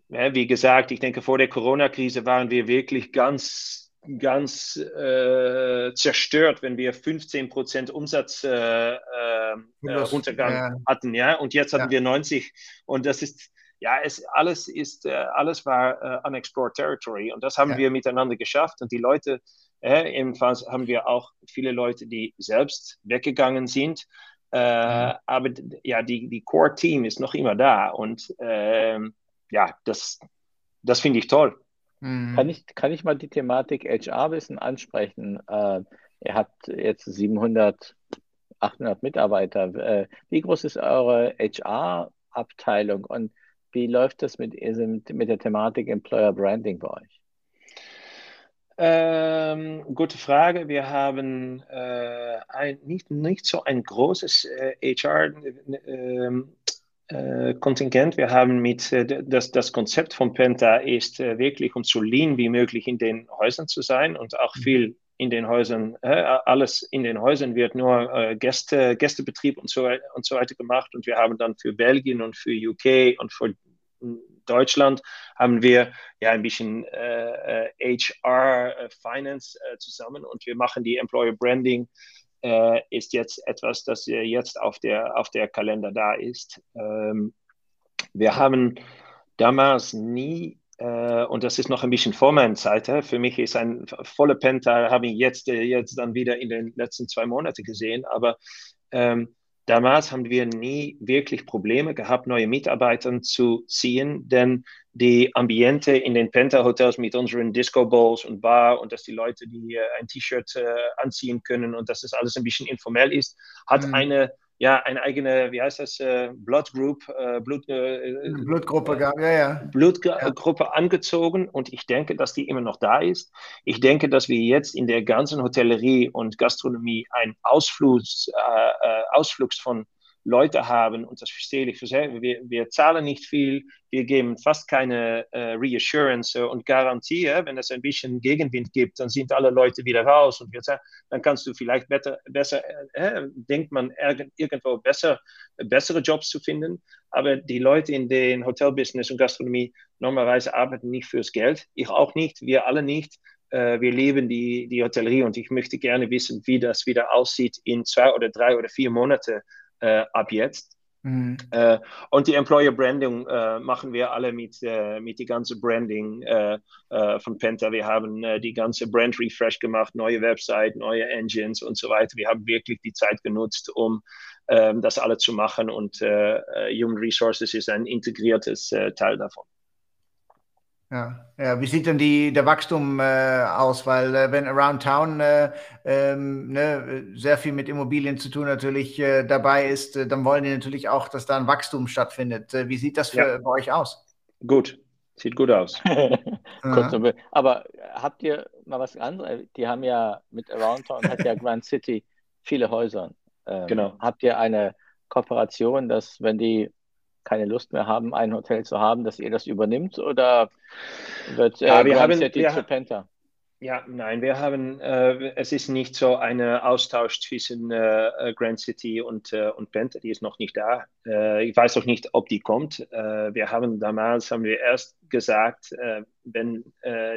wie gesagt, ich denke, vor der Corona-Krise waren wir wirklich ganz, ganz äh, zerstört, wenn wir 15 Prozent Umsatz äh, äh, ja. hatten, ja, und jetzt hatten ja. wir 90 und das ist ja, es alles ist, äh, alles war äh, unexplored territory und das haben ja. wir miteinander geschafft und die Leute, äh, ebenfalls haben wir auch viele Leute, die selbst weggegangen sind, äh, mhm. aber ja, die, die Core-Team ist noch immer da und ähm, ja, das, das finde ich toll. Mhm. Kann, ich, kann ich mal die Thematik HR ein bisschen ansprechen? Äh, ihr habt jetzt 700, 800 Mitarbeiter. Äh, wie groß ist eure HR-Abteilung und wie läuft das mit, mit der Thematik Employer Branding bei euch? Ähm, gute Frage. Wir haben äh, ein, nicht, nicht so ein großes äh, HR-Kontingent. Ähm, äh, wir haben mit, äh, das, das Konzept von Penta ist äh, wirklich, um so lean wie möglich in den Häusern zu sein und auch mhm. viel in den Häusern, alles in den Häusern wird nur Gäste, Gästebetrieb und so, und so weiter gemacht. Und wir haben dann für Belgien und für UK und für Deutschland haben wir ja ein bisschen äh, HR, Finance äh, zusammen und wir machen die Employer Branding. Äh, ist jetzt etwas, das jetzt auf der, auf der Kalender da ist. Ähm, wir haben damals nie äh, und das ist noch ein bisschen vor meiner Zeit. Für mich ist ein voller Penta, habe ich jetzt, äh, jetzt dann wieder in den letzten zwei Monaten gesehen. Aber ähm, damals haben wir nie wirklich Probleme gehabt, neue Mitarbeiter zu ziehen, denn die Ambiente in den Penta-Hotels mit unseren Disco-Bowls und Bar und dass die Leute, die ein T-Shirt äh, anziehen können und dass das alles ein bisschen informell ist, hat mhm. eine ja, eine eigene, wie heißt das, äh, Blood Group, äh, Blut, äh, Blutgruppe, äh, ja, ja. Blutgruppe ja. angezogen und ich denke, dass die immer noch da ist. Ich denke, dass wir jetzt in der ganzen Hotellerie und Gastronomie ein Ausflugs, äh, äh, Ausflugs von Leute haben, und das verstehe ich für wir, wir zahlen nicht viel, wir geben fast keine äh, Reassurance und Garantie. Wenn es ein bisschen Gegenwind gibt, dann sind alle Leute wieder raus und wir sagen, dann kannst du vielleicht better, besser, äh, denkt man irgendwo besser, bessere Jobs zu finden. Aber die Leute in den Hotelbusiness und Gastronomie normalerweise arbeiten nicht fürs Geld. Ich auch nicht, wir alle nicht äh, wir leben die, die Hotellerie und ich möchte gerne wissen, wie das wieder aussieht in zwei oder drei oder vier Monate äh, ab jetzt. Mhm. Äh, und die Employer Branding äh, machen wir alle mit, äh, mit die ganze Branding äh, äh, von Penta. Wir haben die ganze Brand Refresh gemacht, neue Website, neue Engines und so weiter. Wir haben wirklich die Zeit genutzt, um ähm, das alle zu machen und Human Resources ist ein integriertes Teil davon. Ja, ja. Wie sieht denn die, der Wachstum äh, aus? Weil äh, wenn Around Town äh, ähm, ne, sehr viel mit Immobilien zu tun natürlich äh, dabei ist, äh, dann wollen die natürlich auch, dass da ein Wachstum stattfindet. Äh, wie sieht das für, ja. bei euch aus? Gut, sieht gut aus. Aber habt ihr mal was anderes? Die haben ja mit Around Town hat ja Grand City viele Häuser. Ähm, genau. Habt ihr eine Kooperation, dass wenn die keine Lust mehr haben, ein Hotel zu haben, dass ihr das übernimmt oder wird äh, ja, wir haben, City wir, zu Penta? Ja, nein, wir haben, äh, es ist nicht so ein Austausch zwischen äh, Grand City und, äh, und Penta, die ist noch nicht da. Äh, ich weiß auch nicht, ob die kommt. Äh, wir haben damals, haben wir erst gesagt, wenn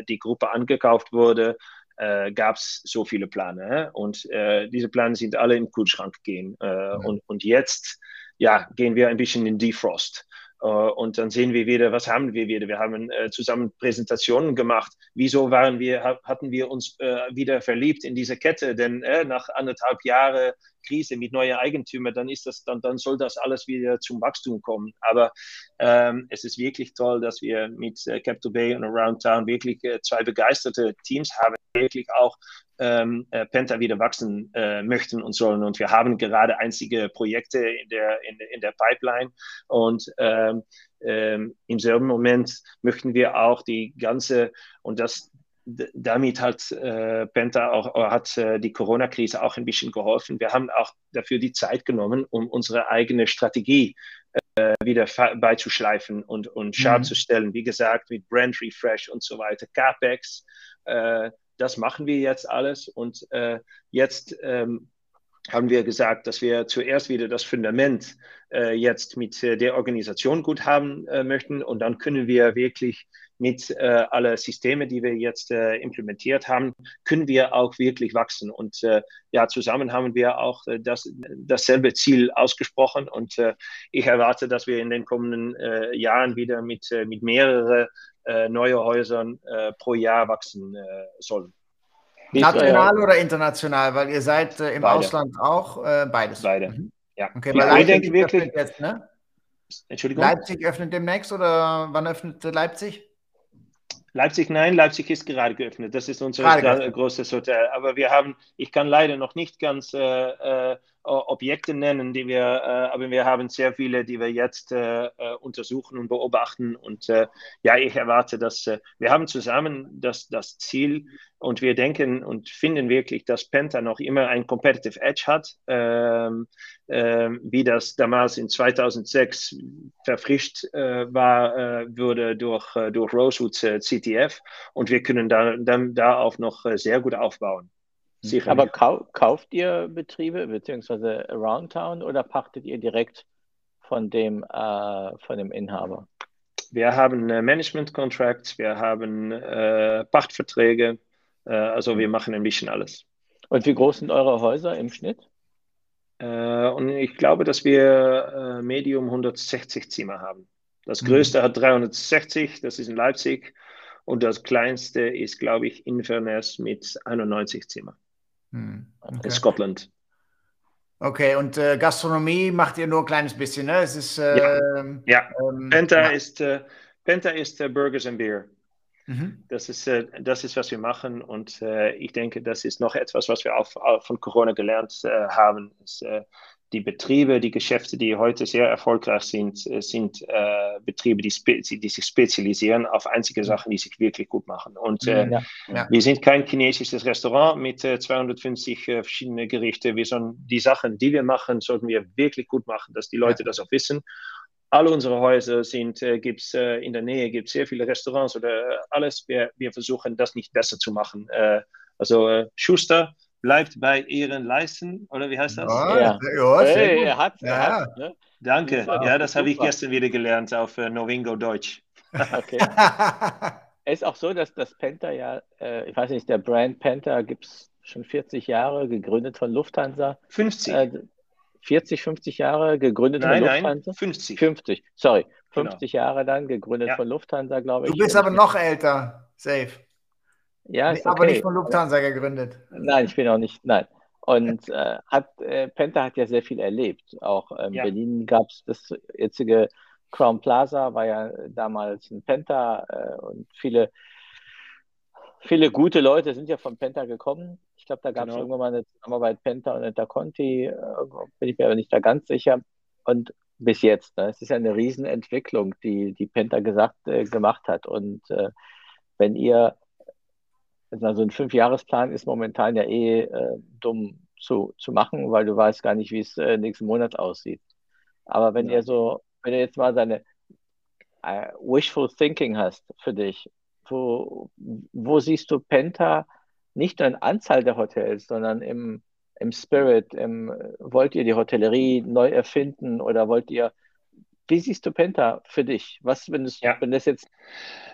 die Gruppe angekauft wurde, gab es so viele Pläne. Und diese Pläne sind alle im Kühlschrank gehen. Mhm. und, und jetzt ja, gehen wir ein bisschen in Defrost. Uh, und dann sehen wir wieder, was haben wir wieder? Wir haben äh, zusammen Präsentationen gemacht. Wieso waren wir, hatten wir uns äh, wieder verliebt in diese Kette? Denn äh, nach anderthalb Jahren Krise mit neuen Eigentümern, dann ist das, dann, dann soll das alles wieder zum Wachstum kommen. Aber ähm, es ist wirklich toll, dass wir mit äh, Capital Bay und Around Town wirklich äh, zwei begeisterte Teams haben, wirklich auch ähm, äh, Penta wieder wachsen äh, möchten und sollen. Und wir haben gerade einzige Projekte in der, in, in der Pipeline und ähm, ähm, im selben Moment möchten wir auch die ganze, und das, damit hat äh, Penta auch hat äh, die Corona-Krise auch ein bisschen geholfen. Wir haben auch dafür die Zeit genommen, um unsere eigene Strategie äh, wieder beizuschleifen und, und scharf mhm. zu stellen. Wie gesagt, mit Brand Refresh und so weiter, CapEx, äh, das machen wir jetzt alles und jetzt ähm, haben wir gesagt, dass wir zuerst wieder das Fundament äh, jetzt mit äh, der Organisation gut haben äh, möchten und dann können wir wirklich mit äh, alle Systeme, die wir jetzt äh, implementiert haben, können wir auch wirklich wachsen. Und äh, ja, zusammen haben wir auch äh, das, dasselbe Ziel ausgesprochen und äh, ich erwarte, dass wir in den kommenden äh, Jahren wieder mit, mit mehreren äh, neue Häusern pro Jahr wachsen sollen. National oder international? Weil ihr seid im Beide. Ausland auch beides. Beide. Mhm. Ja. Okay, ja, weil Leipzig wirklich. Jetzt, ne? Entschuldigung. Leipzig öffnet demnächst oder wann öffnet Leipzig? Leipzig, nein, Leipzig ist gerade geöffnet. Das ist unser großes Hotel. Aber wir haben, ich kann leider noch nicht ganz äh, äh, Objekte nennen, die wir, äh, aber wir haben sehr viele, die wir jetzt äh, äh, untersuchen und beobachten. Und äh, ja, ich erwarte, dass wir haben zusammen das, das Ziel und wir denken und finden wirklich, dass Penta noch immer ein Competitive Edge hat, ähm, ähm, wie das damals in 2006 verfrischt war, wurde durch, durch Rosewoods CTF. Und wir können da, dann da auch noch sehr gut aufbauen. Sicher. Aber kau kauft ihr Betriebe beziehungsweise Around Town oder pachtet ihr direkt von dem, äh, von dem Inhaber? Wir haben äh, Management Contracts, wir haben äh, Pachtverträge, äh, also wir machen ein bisschen alles. Und wie groß sind eure Häuser im Schnitt? Äh, und ich glaube, dass wir äh, Medium 160 Zimmer haben. Das mhm. größte mhm. hat 360, das ist in Leipzig. Und das kleinste ist, glaube ich, Inverness mit 91 Zimmer. Hm, okay. in Scotland. Okay, und äh, Gastronomie macht ihr nur ein kleines bisschen, ne? Es ist, äh, ja, ja. Ähm, Penta, ja. ist, äh, Penta ist äh, Burgers and Beer. Mhm. Das, ist, äh, das ist, was wir machen und äh, ich denke, das ist noch etwas, was wir auch, auch von Corona gelernt haben. Es, die Betriebe, die Geschäfte, die heute sehr erfolgreich sind, äh, sind äh, Betriebe, die, die, sich spezialisieren auf einzige Sachen, die sich wirklich gut machen. Und äh, ja, ja. wir sind kein chinesisches Restaurant mit äh, 250 äh, verschiedenen Gerichten. Wir sollen die Sachen, die wir machen, sollten wir wirklich gut machen, dass die Leute ja. das auch wissen. Alle unsere Häuser sind, äh, gibt es äh, in der Nähe, gibt sehr viele Restaurants oder alles. Wir, wir versuchen das nicht besser zu machen. also Schuster, bleibt bei ihren Leisten, oder wie heißt das? Ja, ja. ja hey, er hat, er ja. hat ne? Danke, ja, das habe ich gestern wieder gelernt auf äh, Novingo Deutsch. Okay. es ist auch so, dass das Penta ja, äh, ich weiß nicht, der Brand Penta gibt es schon 40 Jahre, gegründet von Lufthansa. 50. Äh, 40, 50 Jahre gegründet nein, von Lufthansa? Nein, 50. 50, sorry. 50 genau. Jahre dann gegründet ja. von Lufthansa, glaube ich. Du bist aber noch älter, safe. Ja, nee, okay. Aber nicht von Lufthansa gegründet. Nein, ich bin auch nicht, nein. Und äh, hat, äh, Penta hat ja sehr viel erlebt. Auch in ähm, ja. Berlin gab es das jetzige Crown Plaza, war ja damals ein Penta äh, und viele, viele gute Leute sind ja von Penta gekommen. Ich glaube, da gab es genau. irgendwann mal eine Zusammenarbeit Penta und Interconti, äh, bin ich mir aber nicht da ganz sicher. Und bis jetzt, ne? es ist ja eine Riesenentwicklung, die, die Penta gesagt, äh, gemacht hat. Und äh, wenn ihr also ein Fünfjahresplan ist momentan ja eh äh, dumm zu, zu machen, weil du weißt gar nicht, wie es äh, nächsten Monat aussieht. Aber wenn ja. ihr so, wenn ihr jetzt mal seine äh, Wishful Thinking hast für dich, wo, wo siehst du Penta nicht nur in Anzahl der Hotels, sondern im, im Spirit, im, wollt ihr die Hotellerie neu erfinden oder wollt ihr, wie siehst du Penta für dich? Was, wenn, ja. wenn das jetzt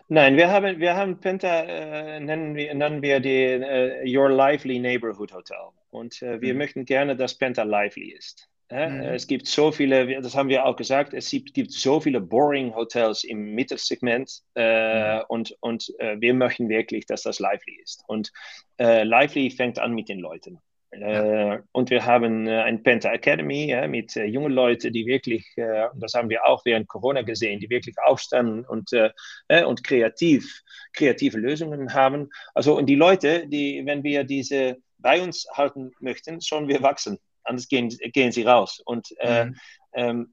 Nein, wir haben, wir haben Penta, äh, nennen, wir, nennen wir die äh, Your Lively Neighborhood Hotel. Und äh, wir mhm. möchten gerne, dass Penta lively ist. Mhm. Es gibt so viele, das haben wir auch gesagt, es gibt so viele boring Hotels im Mittelsegment äh, mhm. und, und äh, wir möchten wirklich, dass das lively ist. Und äh, lively fängt an mit den Leuten. Äh, und wir haben äh, ein Penta Academy ja, mit äh, jungen Leuten, die wirklich, äh, das haben wir auch während Corona gesehen, die wirklich aufstanden und, äh, äh, und kreativ, kreative Lösungen haben. Also und die Leute, die, wenn wir diese bei uns halten möchten, sollen wir wachsen. Anders gehen, gehen sie raus. Und mhm. ähm,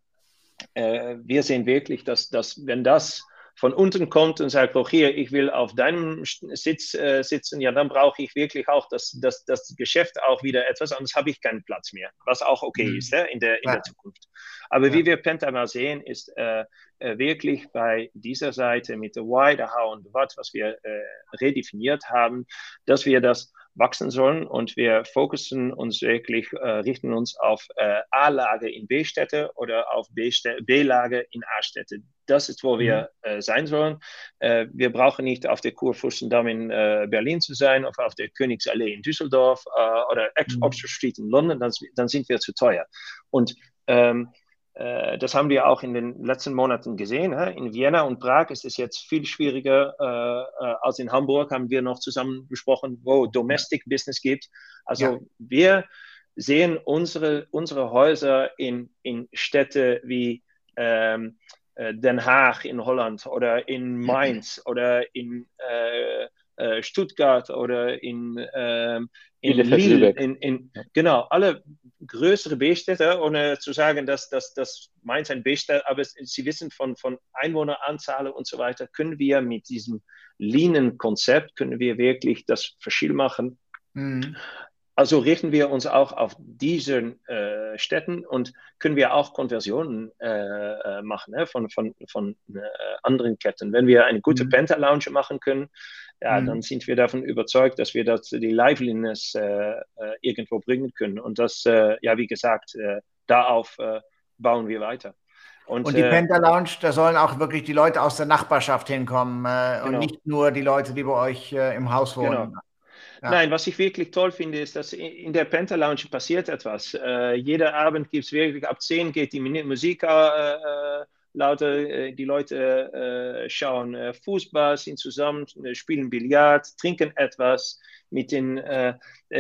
wir sehen wirklich, dass, dass wenn das von unten kommt und sagt, auch hier, ich will auf deinem Sitz äh, sitzen, ja, dann brauche ich wirklich auch das, das, das Geschäft auch wieder etwas, sonst habe ich keinen Platz mehr, was auch okay mhm. ist ja, in, der, in ja. der Zukunft. Aber ja. wie wir Pentagon sehen, ist äh, äh, wirklich bei dieser Seite mit der Why, der How und What, was wir äh, redefiniert haben, dass wir das wachsen sollen und wir fokussen uns wirklich, äh, richten uns auf äh, A-Lage in B-Städte oder auf B-Lage in A-Städte. Das ist, wo wir mhm. äh, sein sollen. Äh, wir brauchen nicht auf der Kurfürstendamm in äh, Berlin zu sein, oder auf der Königsallee in Düsseldorf äh, oder Oxford mhm. Street in London, dann, dann, sind wir zu teuer. Und ähm, äh, das haben wir auch in den letzten Monaten gesehen. In Vienna und Prag ist es jetzt viel schwieriger äh, äh, als in Hamburg, haben wir noch zusammen besprochen, wo Domestic Business gibt. Also ja. wir sehen unsere, unsere Häuser in, in Städte wie ähm, Den Haag in Holland oder in Mainz oder in äh, äh, Stuttgart oder in, äh, in Lille, in, in, genau, alle größere B-Städte, ohne zu sagen, dass, dass, dass Mainz ein B-Stadt, aber Sie wissen von, von Einwohneranzahl und so weiter, können wir mit diesem Lean-Konzept, können wir wirklich das Verschill machen. Mhm. Also richten wir uns auch auf diese äh, Städten und können wir auch Konversionen äh, äh machen ne, von, von, von äh, anderen Ketten. Wenn wir eine gute mhm. Penta-Lounge machen können, ja, mhm. dann sind wir davon überzeugt, dass wir das, die Liveliness äh, äh, irgendwo bringen können. Und das, ja, wie gesagt, darauf bauen wir weiter. Und, und die Penta Lounge, da sollen auch wirklich die Leute aus der Nachbarschaft hinkommen genau. und nicht nur die Leute, die bei euch im Haus wohnen. Genau. Nein, was ich wirklich toll finde, ist, dass in der Penta Lounge passiert etwas. Äh, jeder Abend gibt es wirklich, ab 10 geht die Musik äh, äh lauter, äh, die Leute äh, schauen äh, Fußball, sind zusammen, spielen Billard, trinken etwas mit den, äh,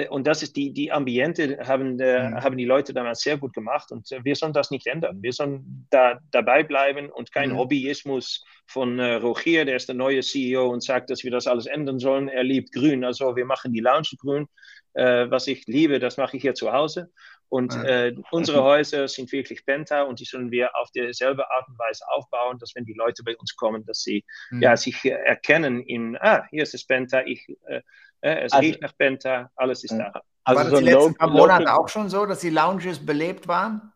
und das ist die, die Ambiente, haben, äh, mhm. haben die Leute damals sehr gut gemacht und äh, wir sollen das nicht ändern. Wir sollen da dabei bleiben und kein mhm. Hobbyismus von äh, Rogier, der ist der neue CEO und sagt, dass wir das alles ändern sollen. Er liebt grün, also wir machen die Lounge grün. was ich liebe, das mache ich hier zu Hause. Und äh, unsere Häuser sind wirklich Penta und die sollen wir auf dieselbe Art und Weise aufbauen, dass wenn die Leute bei uns kommen, dass sie mhm. ja, sich erkennen in, ah, hier ist das Penta, ich, äh, äh es also, riecht nach Penta, alles ist da. Also war das so die letzten paar Monate auch schon so, dass die Lounges belebt waren?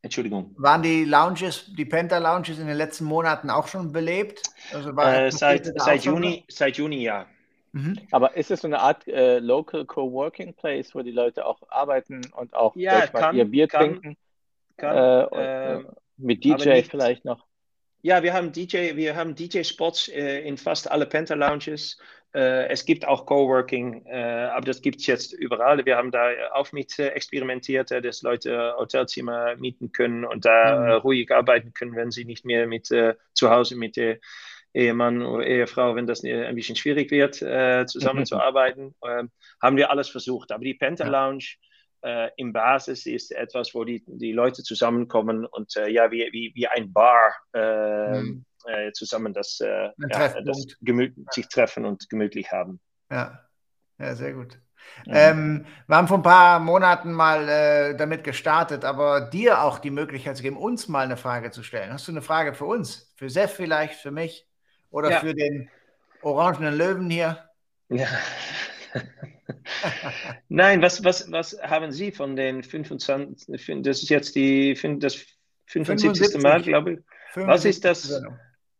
Entschuldigung. Waren die Lounges, die Penta Lounges in den letzten Monaten auch schon belebt? Also äh, seit, seit, Juni, seit Juni, ja. Mhm. Aber ist es so eine Art äh, Local Coworking Place, wo die Leute auch arbeiten und auch ja, kann, ihr Bier kann, trinken? Kann, äh, und, äh, mit DJ nicht, vielleicht noch? Ja, wir haben DJ, wir haben DJ-Spots äh, in fast alle Penta Lounges. Äh, es gibt auch Coworking, äh, aber das gibt es jetzt überall. Wir haben da auch mit experimentiert, dass Leute Hotelzimmer mieten können und da mhm. ruhig arbeiten können, wenn sie nicht mehr mit zu Hause mit der Ehemann oder Ehefrau, wenn das ein bisschen schwierig wird, äh, zusammenzuarbeiten, äh, haben wir alles versucht. Aber die Penta Lounge äh, im Basis ist etwas, wo die, die Leute zusammenkommen und äh, ja, wie, wie, wie ein Bar mhm. zusammen das, ja, das sich treffen und gemütlich haben. Ja, ja sehr gut. Mhm. Ähm, wir haben vor ein paar Monaten mal äh, damit gestartet, aber dir auch die Möglichkeit zu geben, uns mal eine Frage zu stellen. Hast du eine Frage für uns? Für Sef vielleicht, für mich? Oder ja. für den orangenen Löwen hier? Ja. Nein, was, was, was haben Sie von den 25, das ist jetzt die, das 75. 75. Mal, glaube ich. Was ist das?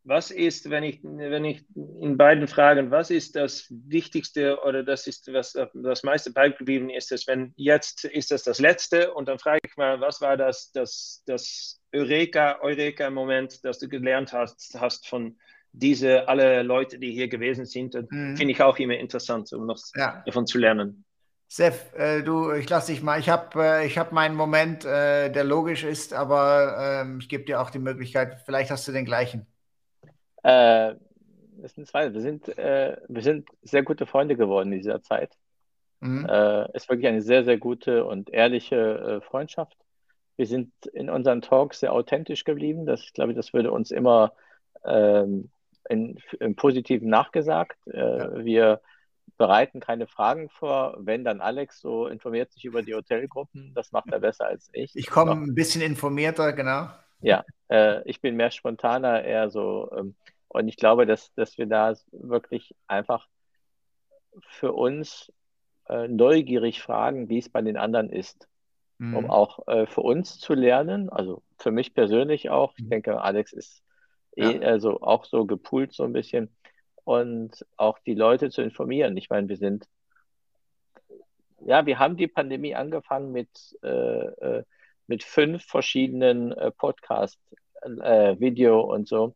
Was ist, wenn ich, wenn ich in beiden Fragen, was ist das Wichtigste oder das ist, was das meiste beigeblieben ist, ist, wenn jetzt ist das das Letzte und dann frage ich mal, was war das, das, das Eureka, Eureka-Moment, das du gelernt hast, hast von, diese alle Leute, die hier gewesen sind, mhm. finde ich auch immer interessant, um noch ja. davon zu lernen. Sef, äh, du, ich lasse dich mal. Ich habe äh, hab meinen Moment, äh, der logisch ist, aber ähm, ich gebe dir auch die Möglichkeit, vielleicht hast du den gleichen. Äh, das sind zwei. Wir sind, äh, wir sind sehr gute Freunde geworden in dieser Zeit. Mhm. Äh, ist wirklich eine sehr, sehr gute und ehrliche Freundschaft. Wir sind in unseren Talks sehr authentisch geblieben. Das, ich glaube, das würde uns immer ähm, in, im Positiven nachgesagt. Äh, ja. Wir bereiten keine Fragen vor. Wenn dann Alex so informiert sich über die Hotelgruppen, das macht er besser als ich. Ich komme ein bisschen informierter, genau. Ja, äh, ich bin mehr spontaner, eher so. Ähm, und ich glaube, dass, dass wir da wirklich einfach für uns äh, neugierig fragen, wie es bei den anderen ist. Mhm. Um auch äh, für uns zu lernen, also für mich persönlich auch. Ich mhm. denke, Alex ist ja. also auch so gepoolt so ein bisschen. Und auch die Leute zu informieren. Ich meine, wir sind, ja, wir haben die Pandemie angefangen mit, äh, äh mit fünf verschiedenen äh, Podcasts, äh, Video und so.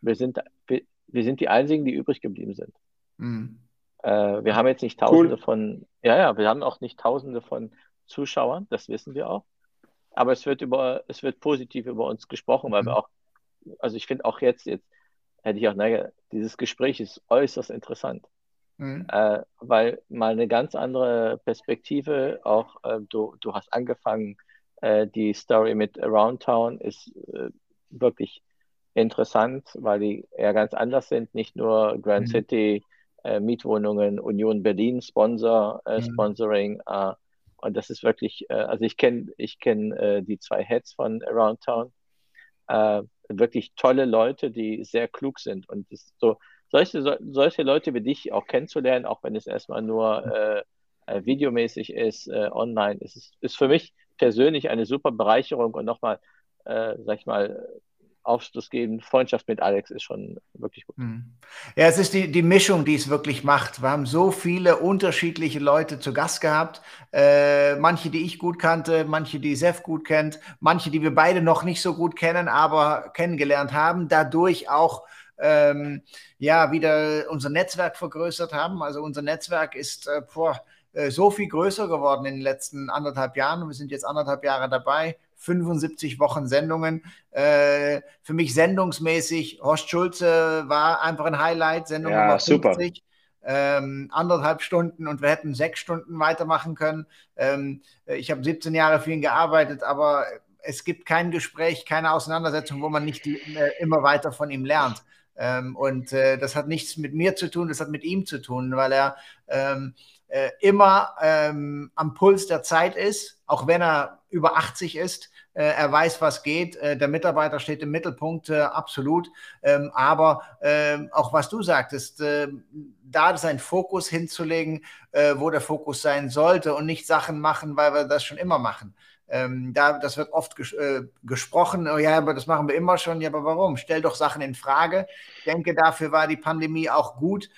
Wir sind, wir, wir, sind die einzigen, die übrig geblieben sind. Mhm. Äh, wir haben jetzt nicht tausende cool. von, ja, ja, wir haben auch nicht tausende von Zuschauern, das wissen wir auch. Aber es wird über, es wird positiv über uns gesprochen, weil mhm. wir auch, also ich finde auch jetzt, jetzt hätte ich auch, naja, dieses Gespräch ist äußerst interessant. Mhm. Äh, weil mal eine ganz andere Perspektive, auch äh, du, du hast angefangen, äh, die Story mit Around Town ist äh, wirklich interessant, weil die eher ganz anders sind, nicht nur Grand mhm. City, äh, Mietwohnungen, Union Berlin, Sponsor, äh, mhm. Sponsoring. Und das ist wirklich, also ich kenne ich kenn, die zwei Heads von Around Town. Äh, wirklich tolle Leute, die sehr klug sind. Und so, solche, so, solche Leute wie dich auch kennenzulernen, auch wenn es erstmal nur mhm. videomäßig ist, online, ist, ist für mich persönlich eine super Bereicherung und nochmal, sag ich mal, Aufschluss geben. Freundschaft mit Alex ist schon wirklich gut. Hm. Ja, es ist die, die Mischung, die es wirklich macht. Wir haben so viele unterschiedliche Leute zu Gast gehabt. Äh, manche, die ich gut kannte, manche, die Sef gut kennt, manche, die wir beide noch nicht so gut kennen, aber kennengelernt haben. Dadurch auch ähm, ja wieder unser Netzwerk vergrößert haben. Also unser Netzwerk ist äh, boah, äh, so viel größer geworden in den letzten anderthalb Jahren. Wir sind jetzt anderthalb Jahre dabei. 75 Wochen Sendungen. Äh, für mich sendungsmäßig, Horst Schulze war einfach ein Highlight, Sendung ja, Nummer 50. Super. Ähm, anderthalb Stunden und wir hätten sechs Stunden weitermachen können. Ähm, ich habe 17 Jahre für ihn gearbeitet, aber es gibt kein Gespräch, keine Auseinandersetzung, wo man nicht die, äh, immer weiter von ihm lernt. Ähm, und äh, das hat nichts mit mir zu tun, das hat mit ihm zu tun, weil er ähm, äh, immer ähm, am Puls der Zeit ist, auch wenn er über 80 ist. Äh, er weiß, was geht. Äh, der Mitarbeiter steht im Mittelpunkt, äh, absolut. Ähm, aber ähm, auch was du sagtest, äh, da sein Fokus hinzulegen, äh, wo der Fokus sein sollte und nicht Sachen machen, weil wir das schon immer machen. Ähm, da, das wird oft ges äh, gesprochen, oh ja, aber das machen wir immer schon. Ja, aber warum? Stell doch Sachen in Frage. Ich denke, dafür war die Pandemie auch gut,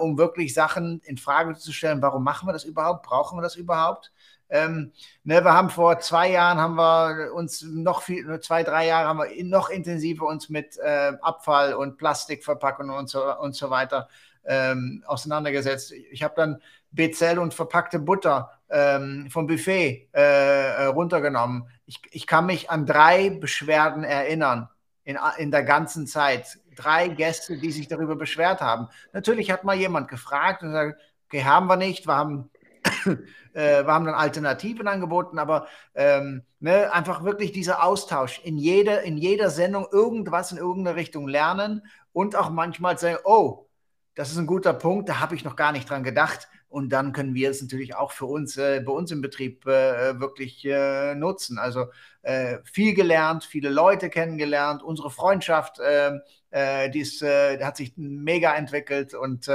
um wirklich Sachen in Frage zu stellen. Warum machen wir das überhaupt? Brauchen wir das überhaupt? Ähm, ne, wir haben vor zwei Jahren haben wir uns noch viel, zwei, drei Jahre haben wir noch intensiver uns mit äh, Abfall und Plastikverpackungen und so, und so weiter ähm, auseinandergesetzt. Ich habe dann Bezell und verpackte Butter ähm, vom Buffet äh, runtergenommen. Ich, ich kann mich an drei Beschwerden erinnern in, in der ganzen Zeit. Drei Gäste, die sich darüber beschwert haben. Natürlich hat mal jemand gefragt und gesagt, okay, haben wir nicht, wir haben, äh, wir haben dann Alternativen angeboten, aber ähm, ne, einfach wirklich dieser Austausch in jeder, in jeder Sendung irgendwas in irgendeine Richtung lernen und auch manchmal sagen, oh, das ist ein guter Punkt, da habe ich noch gar nicht dran gedacht. Und dann können wir es natürlich auch für uns, äh, bei uns im Betrieb äh, wirklich äh, nutzen. Also äh, viel gelernt, viele Leute kennengelernt, unsere Freundschaft, ähm, äh, die, ist, äh, hat sich mega entwickelt und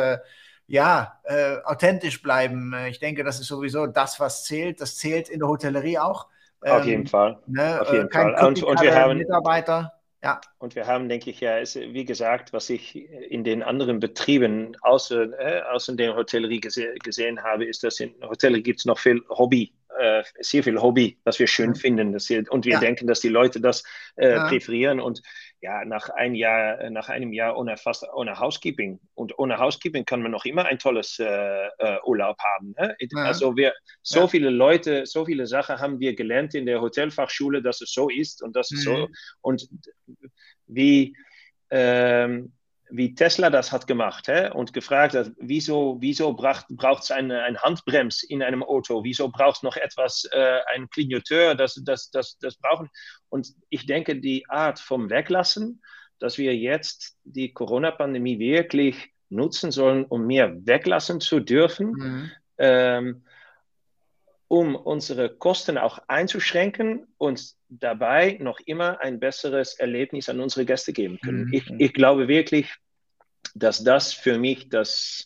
ja, authentisch bleiben. Ich denke, das ist sowieso das, was zählt. Das zählt in der Hotellerie auch. Auf jeden ähm, Fall. Ne, Auf jeden Fall. Und, und wir haben Mitarbeiter. Ja. Und wir haben, denke ich, ja, ist, wie gesagt, was ich in den anderen Betrieben außer, äh, außer der Hotellerie gese gesehen habe, ist, dass in Hotellerie gibt es noch viel Hobby, äh, sehr viel Hobby, was wir schön mhm. finden. Wir, und wir ja. denken, dass die Leute das äh, ja. präferieren. Und ja, nach ein Jahr, äh, nach einem Jahr ohne fast ohne Housekeeping und ohne Housekeeping kann man noch immer ein tolles äh, äh, Urlaub haben. Ne? Ja. Also wir so ja. viele Leute, so viele Sachen haben wir gelernt in der Hotelfachschule, dass es so ist und das mhm. so und wie ähm, wie Tesla das hat gemacht hä? und gefragt hat, wieso, wieso braucht es eine, eine Handbremse in einem Auto, wieso braucht es noch etwas, äh, ein Clignoteur, das, das, das, das brauchen. Und ich denke, die Art vom Weglassen, dass wir jetzt die Corona-Pandemie wirklich nutzen sollen, um mehr weglassen zu dürfen, mhm. ähm, um unsere Kosten auch einzuschränken und dabei noch immer ein besseres Erlebnis an unsere Gäste geben können. Mhm. Ich, ich glaube wirklich, dass das für mich das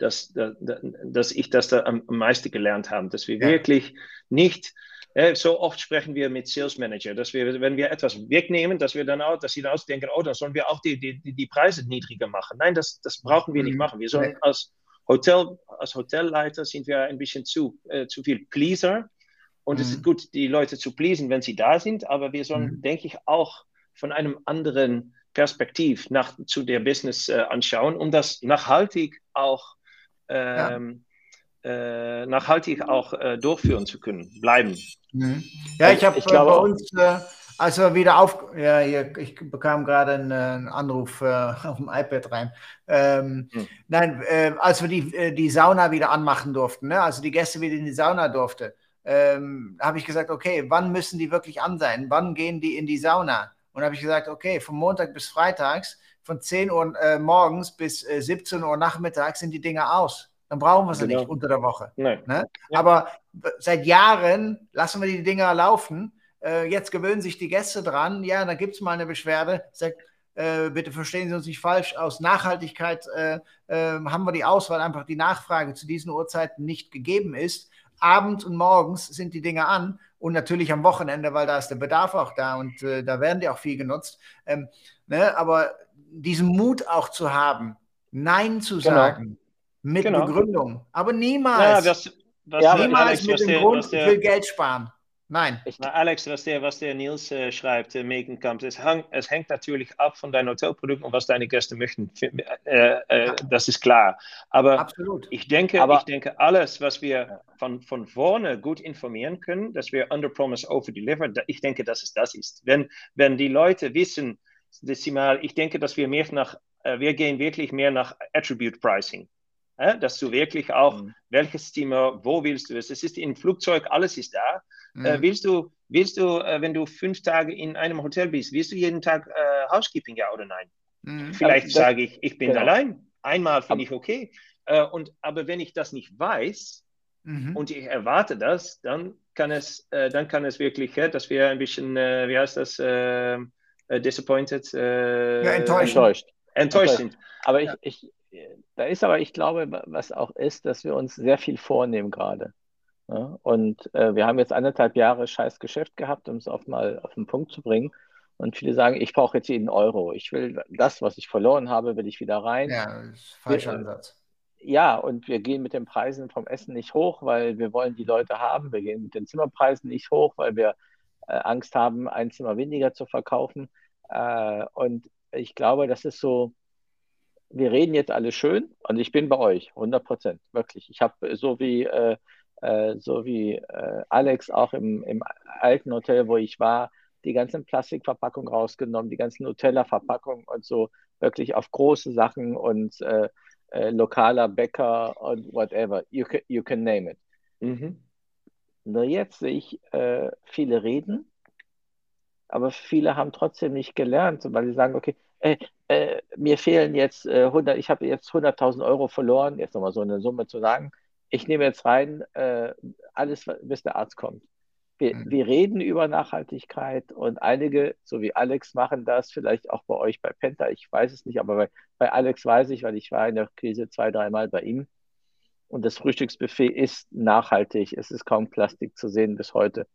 dass, dass, dass ich das da am meisten gelernt habe, dass wir ja. wirklich nicht äh, so oft sprechen wir mit Sales Manager, dass wir, wenn wir etwas wegnehmen, dass wir dann auch, dass sie dann auch denken, oh, dann sollen wir auch die, die, die Preise niedriger machen. Nein, das, das brauchen wir nicht mhm. machen. Wir sollen als Hotel, als Hotelleiter sind wir ein bisschen zu, äh, zu viel Pleaser. Und mhm. es ist gut, die Leute zu pleasen, wenn sie da sind, aber wir sollen, mhm. denke ich, auch von einem anderen Perspektiv nach, zu der Business äh, anschauen, um das nachhaltig auch ähm, ja. äh, nachhaltig auch äh, durchführen zu können, bleiben. Mhm. Ja, ich habe äh, bei uns, äh, als wir wieder auf, ja, hier, ich bekam gerade einen, äh, einen Anruf auf dem iPad rein. Ähm, mhm. Nein, als wir die, die Sauna wieder anmachen durften, ne? also die Gäste wieder in die Sauna durften, ähm, habe ich gesagt, okay, wann müssen die wirklich an sein? Wann gehen die in die Sauna? Und habe ich gesagt, okay, von Montag bis Freitags von 10 Uhr äh, morgens bis äh, 17 Uhr nachmittags sind die Dinge aus. Dann brauchen wir sie genau. nicht unter der Woche. Ne? Ja. Aber seit Jahren lassen wir die Dinger laufen. Äh, jetzt gewöhnen sich die Gäste dran. Ja, da gibt es mal eine Beschwerde. Sagt, äh, bitte verstehen Sie uns nicht falsch. Aus Nachhaltigkeit äh, ähm, haben wir die Auswahl, einfach die Nachfrage zu diesen Uhrzeiten nicht gegeben ist. Abends und morgens sind die Dinge an und natürlich am Wochenende, weil da ist der Bedarf auch da und äh, da werden die auch viel genutzt. Ähm, ne, aber diesen Mut auch zu haben, Nein zu genau. sagen mit genau. Begründung. Aber niemals, ja, das, das ja, niemals Alex, mit dem der, Grund, der, ich will Geld sparen. Nein. Na, Alex, was der, was der Nils äh, schreibt, äh, Megenkamp, es, hang, es hängt natürlich ab von deinem Hotelprodukt und was deine Gäste möchten. Äh, äh, das ist klar. Aber Absolut. ich denke, Aber, ich denke, alles, was wir von, von vorne gut informieren können, dass wir under promise, over deliver, ich denke, dass es das ist. Wenn, wenn die Leute wissen, Dezimal, ich denke, dass wir mehr nach, äh, wir gehen wirklich mehr nach Attribute Pricing. Dass du wirklich auch, mhm. welches Zimmer, wo willst du es? Es ist im Flugzeug, alles ist da. Äh, mhm. Äh, willst du, willst du äh, wenn du fünf Tage in einem Hotel bist, willst du jeden Tag äh, Housekeeping, ja oder nein? Mhm. Vielleicht das, sage ich, ich bin genau. allein. Einmal finde ich okay. und, aber wenn ich das nicht weiß mhm. und ich erwarte das, dann kann es, dann kann es wirklich, dass wir ein bisschen, wie heißt das, äh, disappointed. Äh, ja, enttäuscht. Enttäuscht, enttäuscht sind. Aber ich, ich, da ist aber, ich glaube, was auch ist, dass wir uns sehr viel vornehmen gerade. Ja? Und äh, wir haben jetzt anderthalb Jahre scheiß Geschäft gehabt, um es auf mal auf den Punkt zu bringen. Und viele sagen, ich brauche jetzt jeden Euro. Ich will das, was ich verloren habe, will ich wieder rein. Ja, falscher wir, Ansatz. Ja, und wir gehen mit den Preisen vom Essen nicht hoch, weil wir wollen die Leute haben. Wir gehen mit den Zimmerpreisen nicht hoch, weil wir äh, Angst haben, ein Zimmer weniger zu verkaufen. Äh, und ich glaube, das ist so, wir reden jetzt alle schön und ich bin bei euch, 100 Prozent, wirklich. Ich habe so wie, äh, so wie äh, Alex auch im, im alten Hotel, wo ich war, die ganzen Plastikverpackungen rausgenommen, die ganzen Nutella-Verpackungen und so wirklich auf große Sachen und äh, äh, lokaler Bäcker und whatever. You can, you can name it. Mhm. Nur jetzt sehe ich äh, viele reden, aber viele haben trotzdem nicht gelernt, weil sie sagen, okay, äh, äh, mir fehlen jetzt äh, 100, ich habe jetzt 100.000 Euro verloren, jetzt nochmal so eine Summe zu sagen, ich nehme jetzt rein äh, alles, bis der Arzt kommt. Wir, mhm. wir, reden über Nachhaltigkeit und einige, so wie Alex, machen das, vielleicht auch bei euch bei Penta, ich weiß es nicht, aber bei, bei Alex weiß ich, weil ich war in der Krise zwei, dreimal bei ihm. Und das Frühstücksbuffet ist nachhaltig. Es ist kaum Plastik zu sehen bis heute.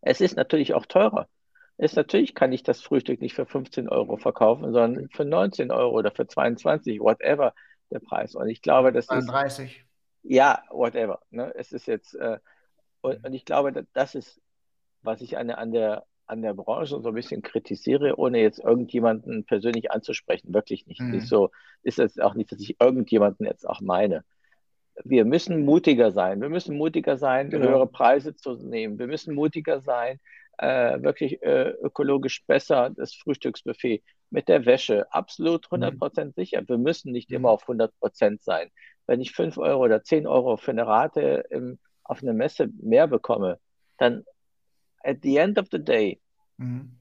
Es ist natürlich auch teurer. Es natürlich kann ich das Frühstück nicht für 15 Euro verkaufen, sondern für 19 Euro oder für 22, whatever der Preis. Und ich glaube, das 32. ist. Ja, whatever. Ne? Es ist jetzt, äh, und, und, ich glaube, das ist, was ich an, an, der, an der Branche so ein bisschen kritisiere, ohne jetzt irgendjemanden persönlich anzusprechen. Wirklich nicht. Mhm. Ist so, ist es auch nicht, dass ich irgendjemanden jetzt auch meine wir müssen mutiger sein. Wir müssen mutiger sein, genau. höhere Preise zu nehmen. Wir müssen mutiger sein, äh, wirklich äh, ökologisch besser das Frühstücksbuffet mit der Wäsche. Absolut 100% mhm. sicher. Wir müssen nicht mhm. immer auf 100% sein. Wenn ich 5 Euro oder 10 Euro für eine Rate im, auf einer Messe mehr bekomme, dann at the end of the day mhm.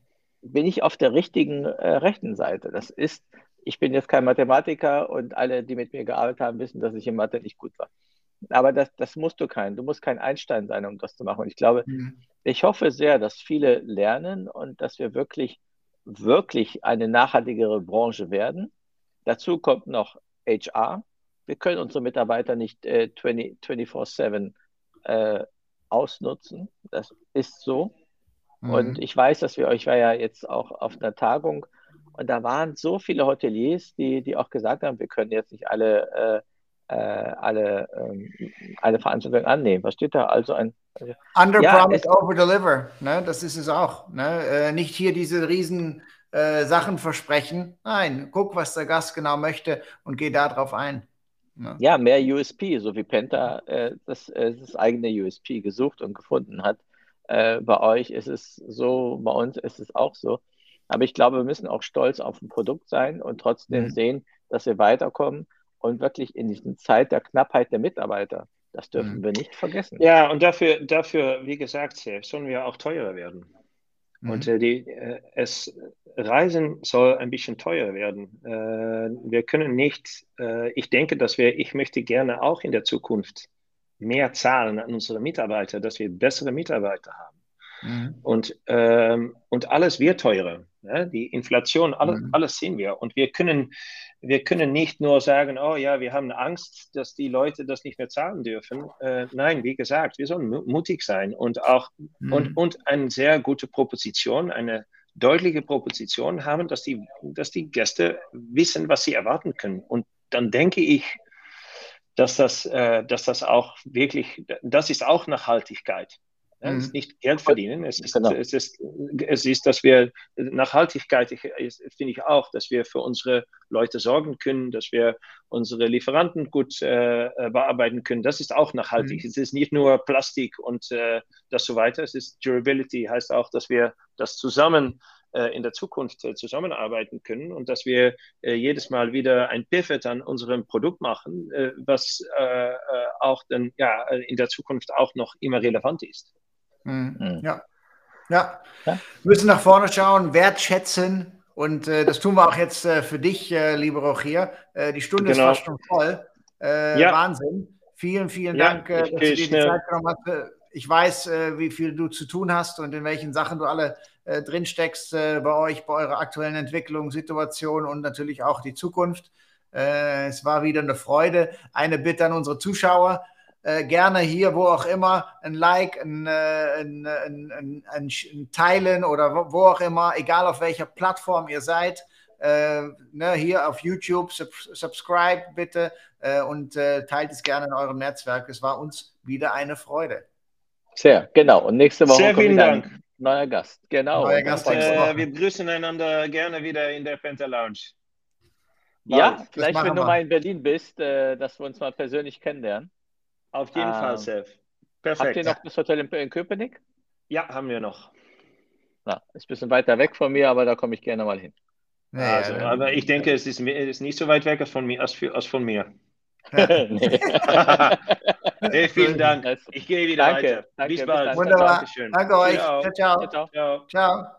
bin ich auf der richtigen äh, rechten Seite. Das ist ich bin jetzt kein Mathematiker und alle, die mit mir gearbeitet haben, wissen, dass ich in Mathe nicht gut war. Aber das, das musst du kein. Du musst kein Einstein sein, um das zu machen. Und ich glaube, mhm. ich hoffe sehr, dass viele lernen und dass wir wirklich, wirklich eine nachhaltigere Branche werden. Dazu kommt noch HR. Wir können unsere Mitarbeiter nicht äh, 24-7 äh, ausnutzen. Das ist so. Mhm. Und ich weiß, dass wir, ich war ja jetzt auch auf einer Tagung und da waren so viele Hoteliers, die, die auch gesagt haben, wir können jetzt nicht alle, äh, äh alle, ähm, alle Veranstaltungen annehmen. Was steht da? Also ein also, Under ja, promise, over deliver. Ne? Das ist es auch. Ne? Äh, nicht hier diese riesen äh, Sachen versprechen. Nein, guck, was der Gast genau möchte und geh darauf ein. Ne? Ja, mehr USP, so wie Penta äh, das, äh, das eigene USP gesucht und gefunden hat. Äh, bei euch ist es so, bei uns ist es auch so. Aber ich glaube, wir müssen auch stolz auf ein Produkt sein und trotzdem mhm. sehen, dass wir weiterkommen und wirklich in dieser Zeit der Knappheit der Mitarbeiter, das dürfen mhm. wir nicht vergessen. Ja, und dafür, dafür wie gesagt, sollen wir auch teurer werden. Mhm. Und äh, die, äh, es, Reisen soll ein bisschen teurer werden. Äh, wir können nicht, äh, ich denke, dass wir, ich möchte gerne auch in der Zukunft mehr zahlen an unsere Mitarbeiter, dass wir bessere Mitarbeiter haben. Mhm. Und, ähm, und alles wird teurer. Ne? Die Inflation, alle, mhm. alles sehen wir. Und wir können, wir können nicht nur sagen, oh ja, wir haben Angst, dass die Leute das nicht mehr zahlen dürfen. Äh, nein, wie gesagt, wir sollen mutig sein und auch mhm. und, und eine sehr gute Proposition, eine deutliche Proposition haben, dass die, dass die Gäste wissen, was sie erwarten können. Und dann denke ich, dass das, äh, dass das auch wirklich, das ist auch Nachhaltigkeit. Es ist mhm. nicht Geld verdienen, es ist, genau. es, ist, es ist, dass wir Nachhaltigkeit, finde ich auch, dass wir für unsere Leute sorgen können, dass wir unsere Lieferanten gut äh, äh, bearbeiten können. Das ist auch nachhaltig. Mhm. Es ist nicht nur Plastik und äh, das so weiter. Es ist Durability, heißt auch, dass wir das zusammen äh, in der Zukunft äh, zusammenarbeiten können und dass wir jedes Mal wieder ein Pivot an unserem Produkt machen, was auch dann ja in der Zukunft auch noch immer relevant ist. Mhm. mhm. Ja. ja. Ja. müssen nach vorne schauen, wertschätzen und äh, das tun wir auch jetzt äh, für dich, äh, liebe Rochier. Äh, die Stunde genau. ist fast schon voll. Äh, ja. Wahnsinn. Vielen, vielen ja, Dank, äh, dass du dir die Zeit genommen hast. Ich weiß, wie viel du zu tun hast und in welchen Sachen du alle drin steckst bei euch, bei eurer aktuellen Entwicklung, Situation und natürlich auch die Zukunft. es war wieder eine Freude. Eine Bitte an unsere Zuschauer äh, gerne hier, wo auch immer, ein Like, ein, äh, ein, ein, ein Teilen oder wo, auch immer, egal auf welcher Plattform ihr seid. Äh, ne, hier auf YouTube, sub, subscribe bitte äh, und äh, teilt es gerne in eurem Netzwerk. Es war uns wieder eine Freude. Sehr, genau. Und nächste Woche Sehr vielen Dank. ein neuer Gast. Genau. Neuer Gast und, äh, wir grüßen einander gerne wieder in der Penta Lounge. Ja, vielleicht, wenn du mal in Berlin bist, dass wir uns mal persönlich kennenlernen. Auf jeden ähm, Fall, Seth. Perfekt. Habt ihr noch das Hotel in, in Köpenick? Ja, haben wir noch. Na, ist ein bisschen weiter weg von mir, aber da komme ich gerne mal hin. Ja, also, aber ich denke, es ist, es ist, nicht so weit weg als von mir. Als, als von mir. nee. hey, vielen Dank. Ich gehe wieder danke, weiter. Danke, bis bald. Wunderbar. Danke euch. Ciao. Ciao. ciao. ciao. ciao.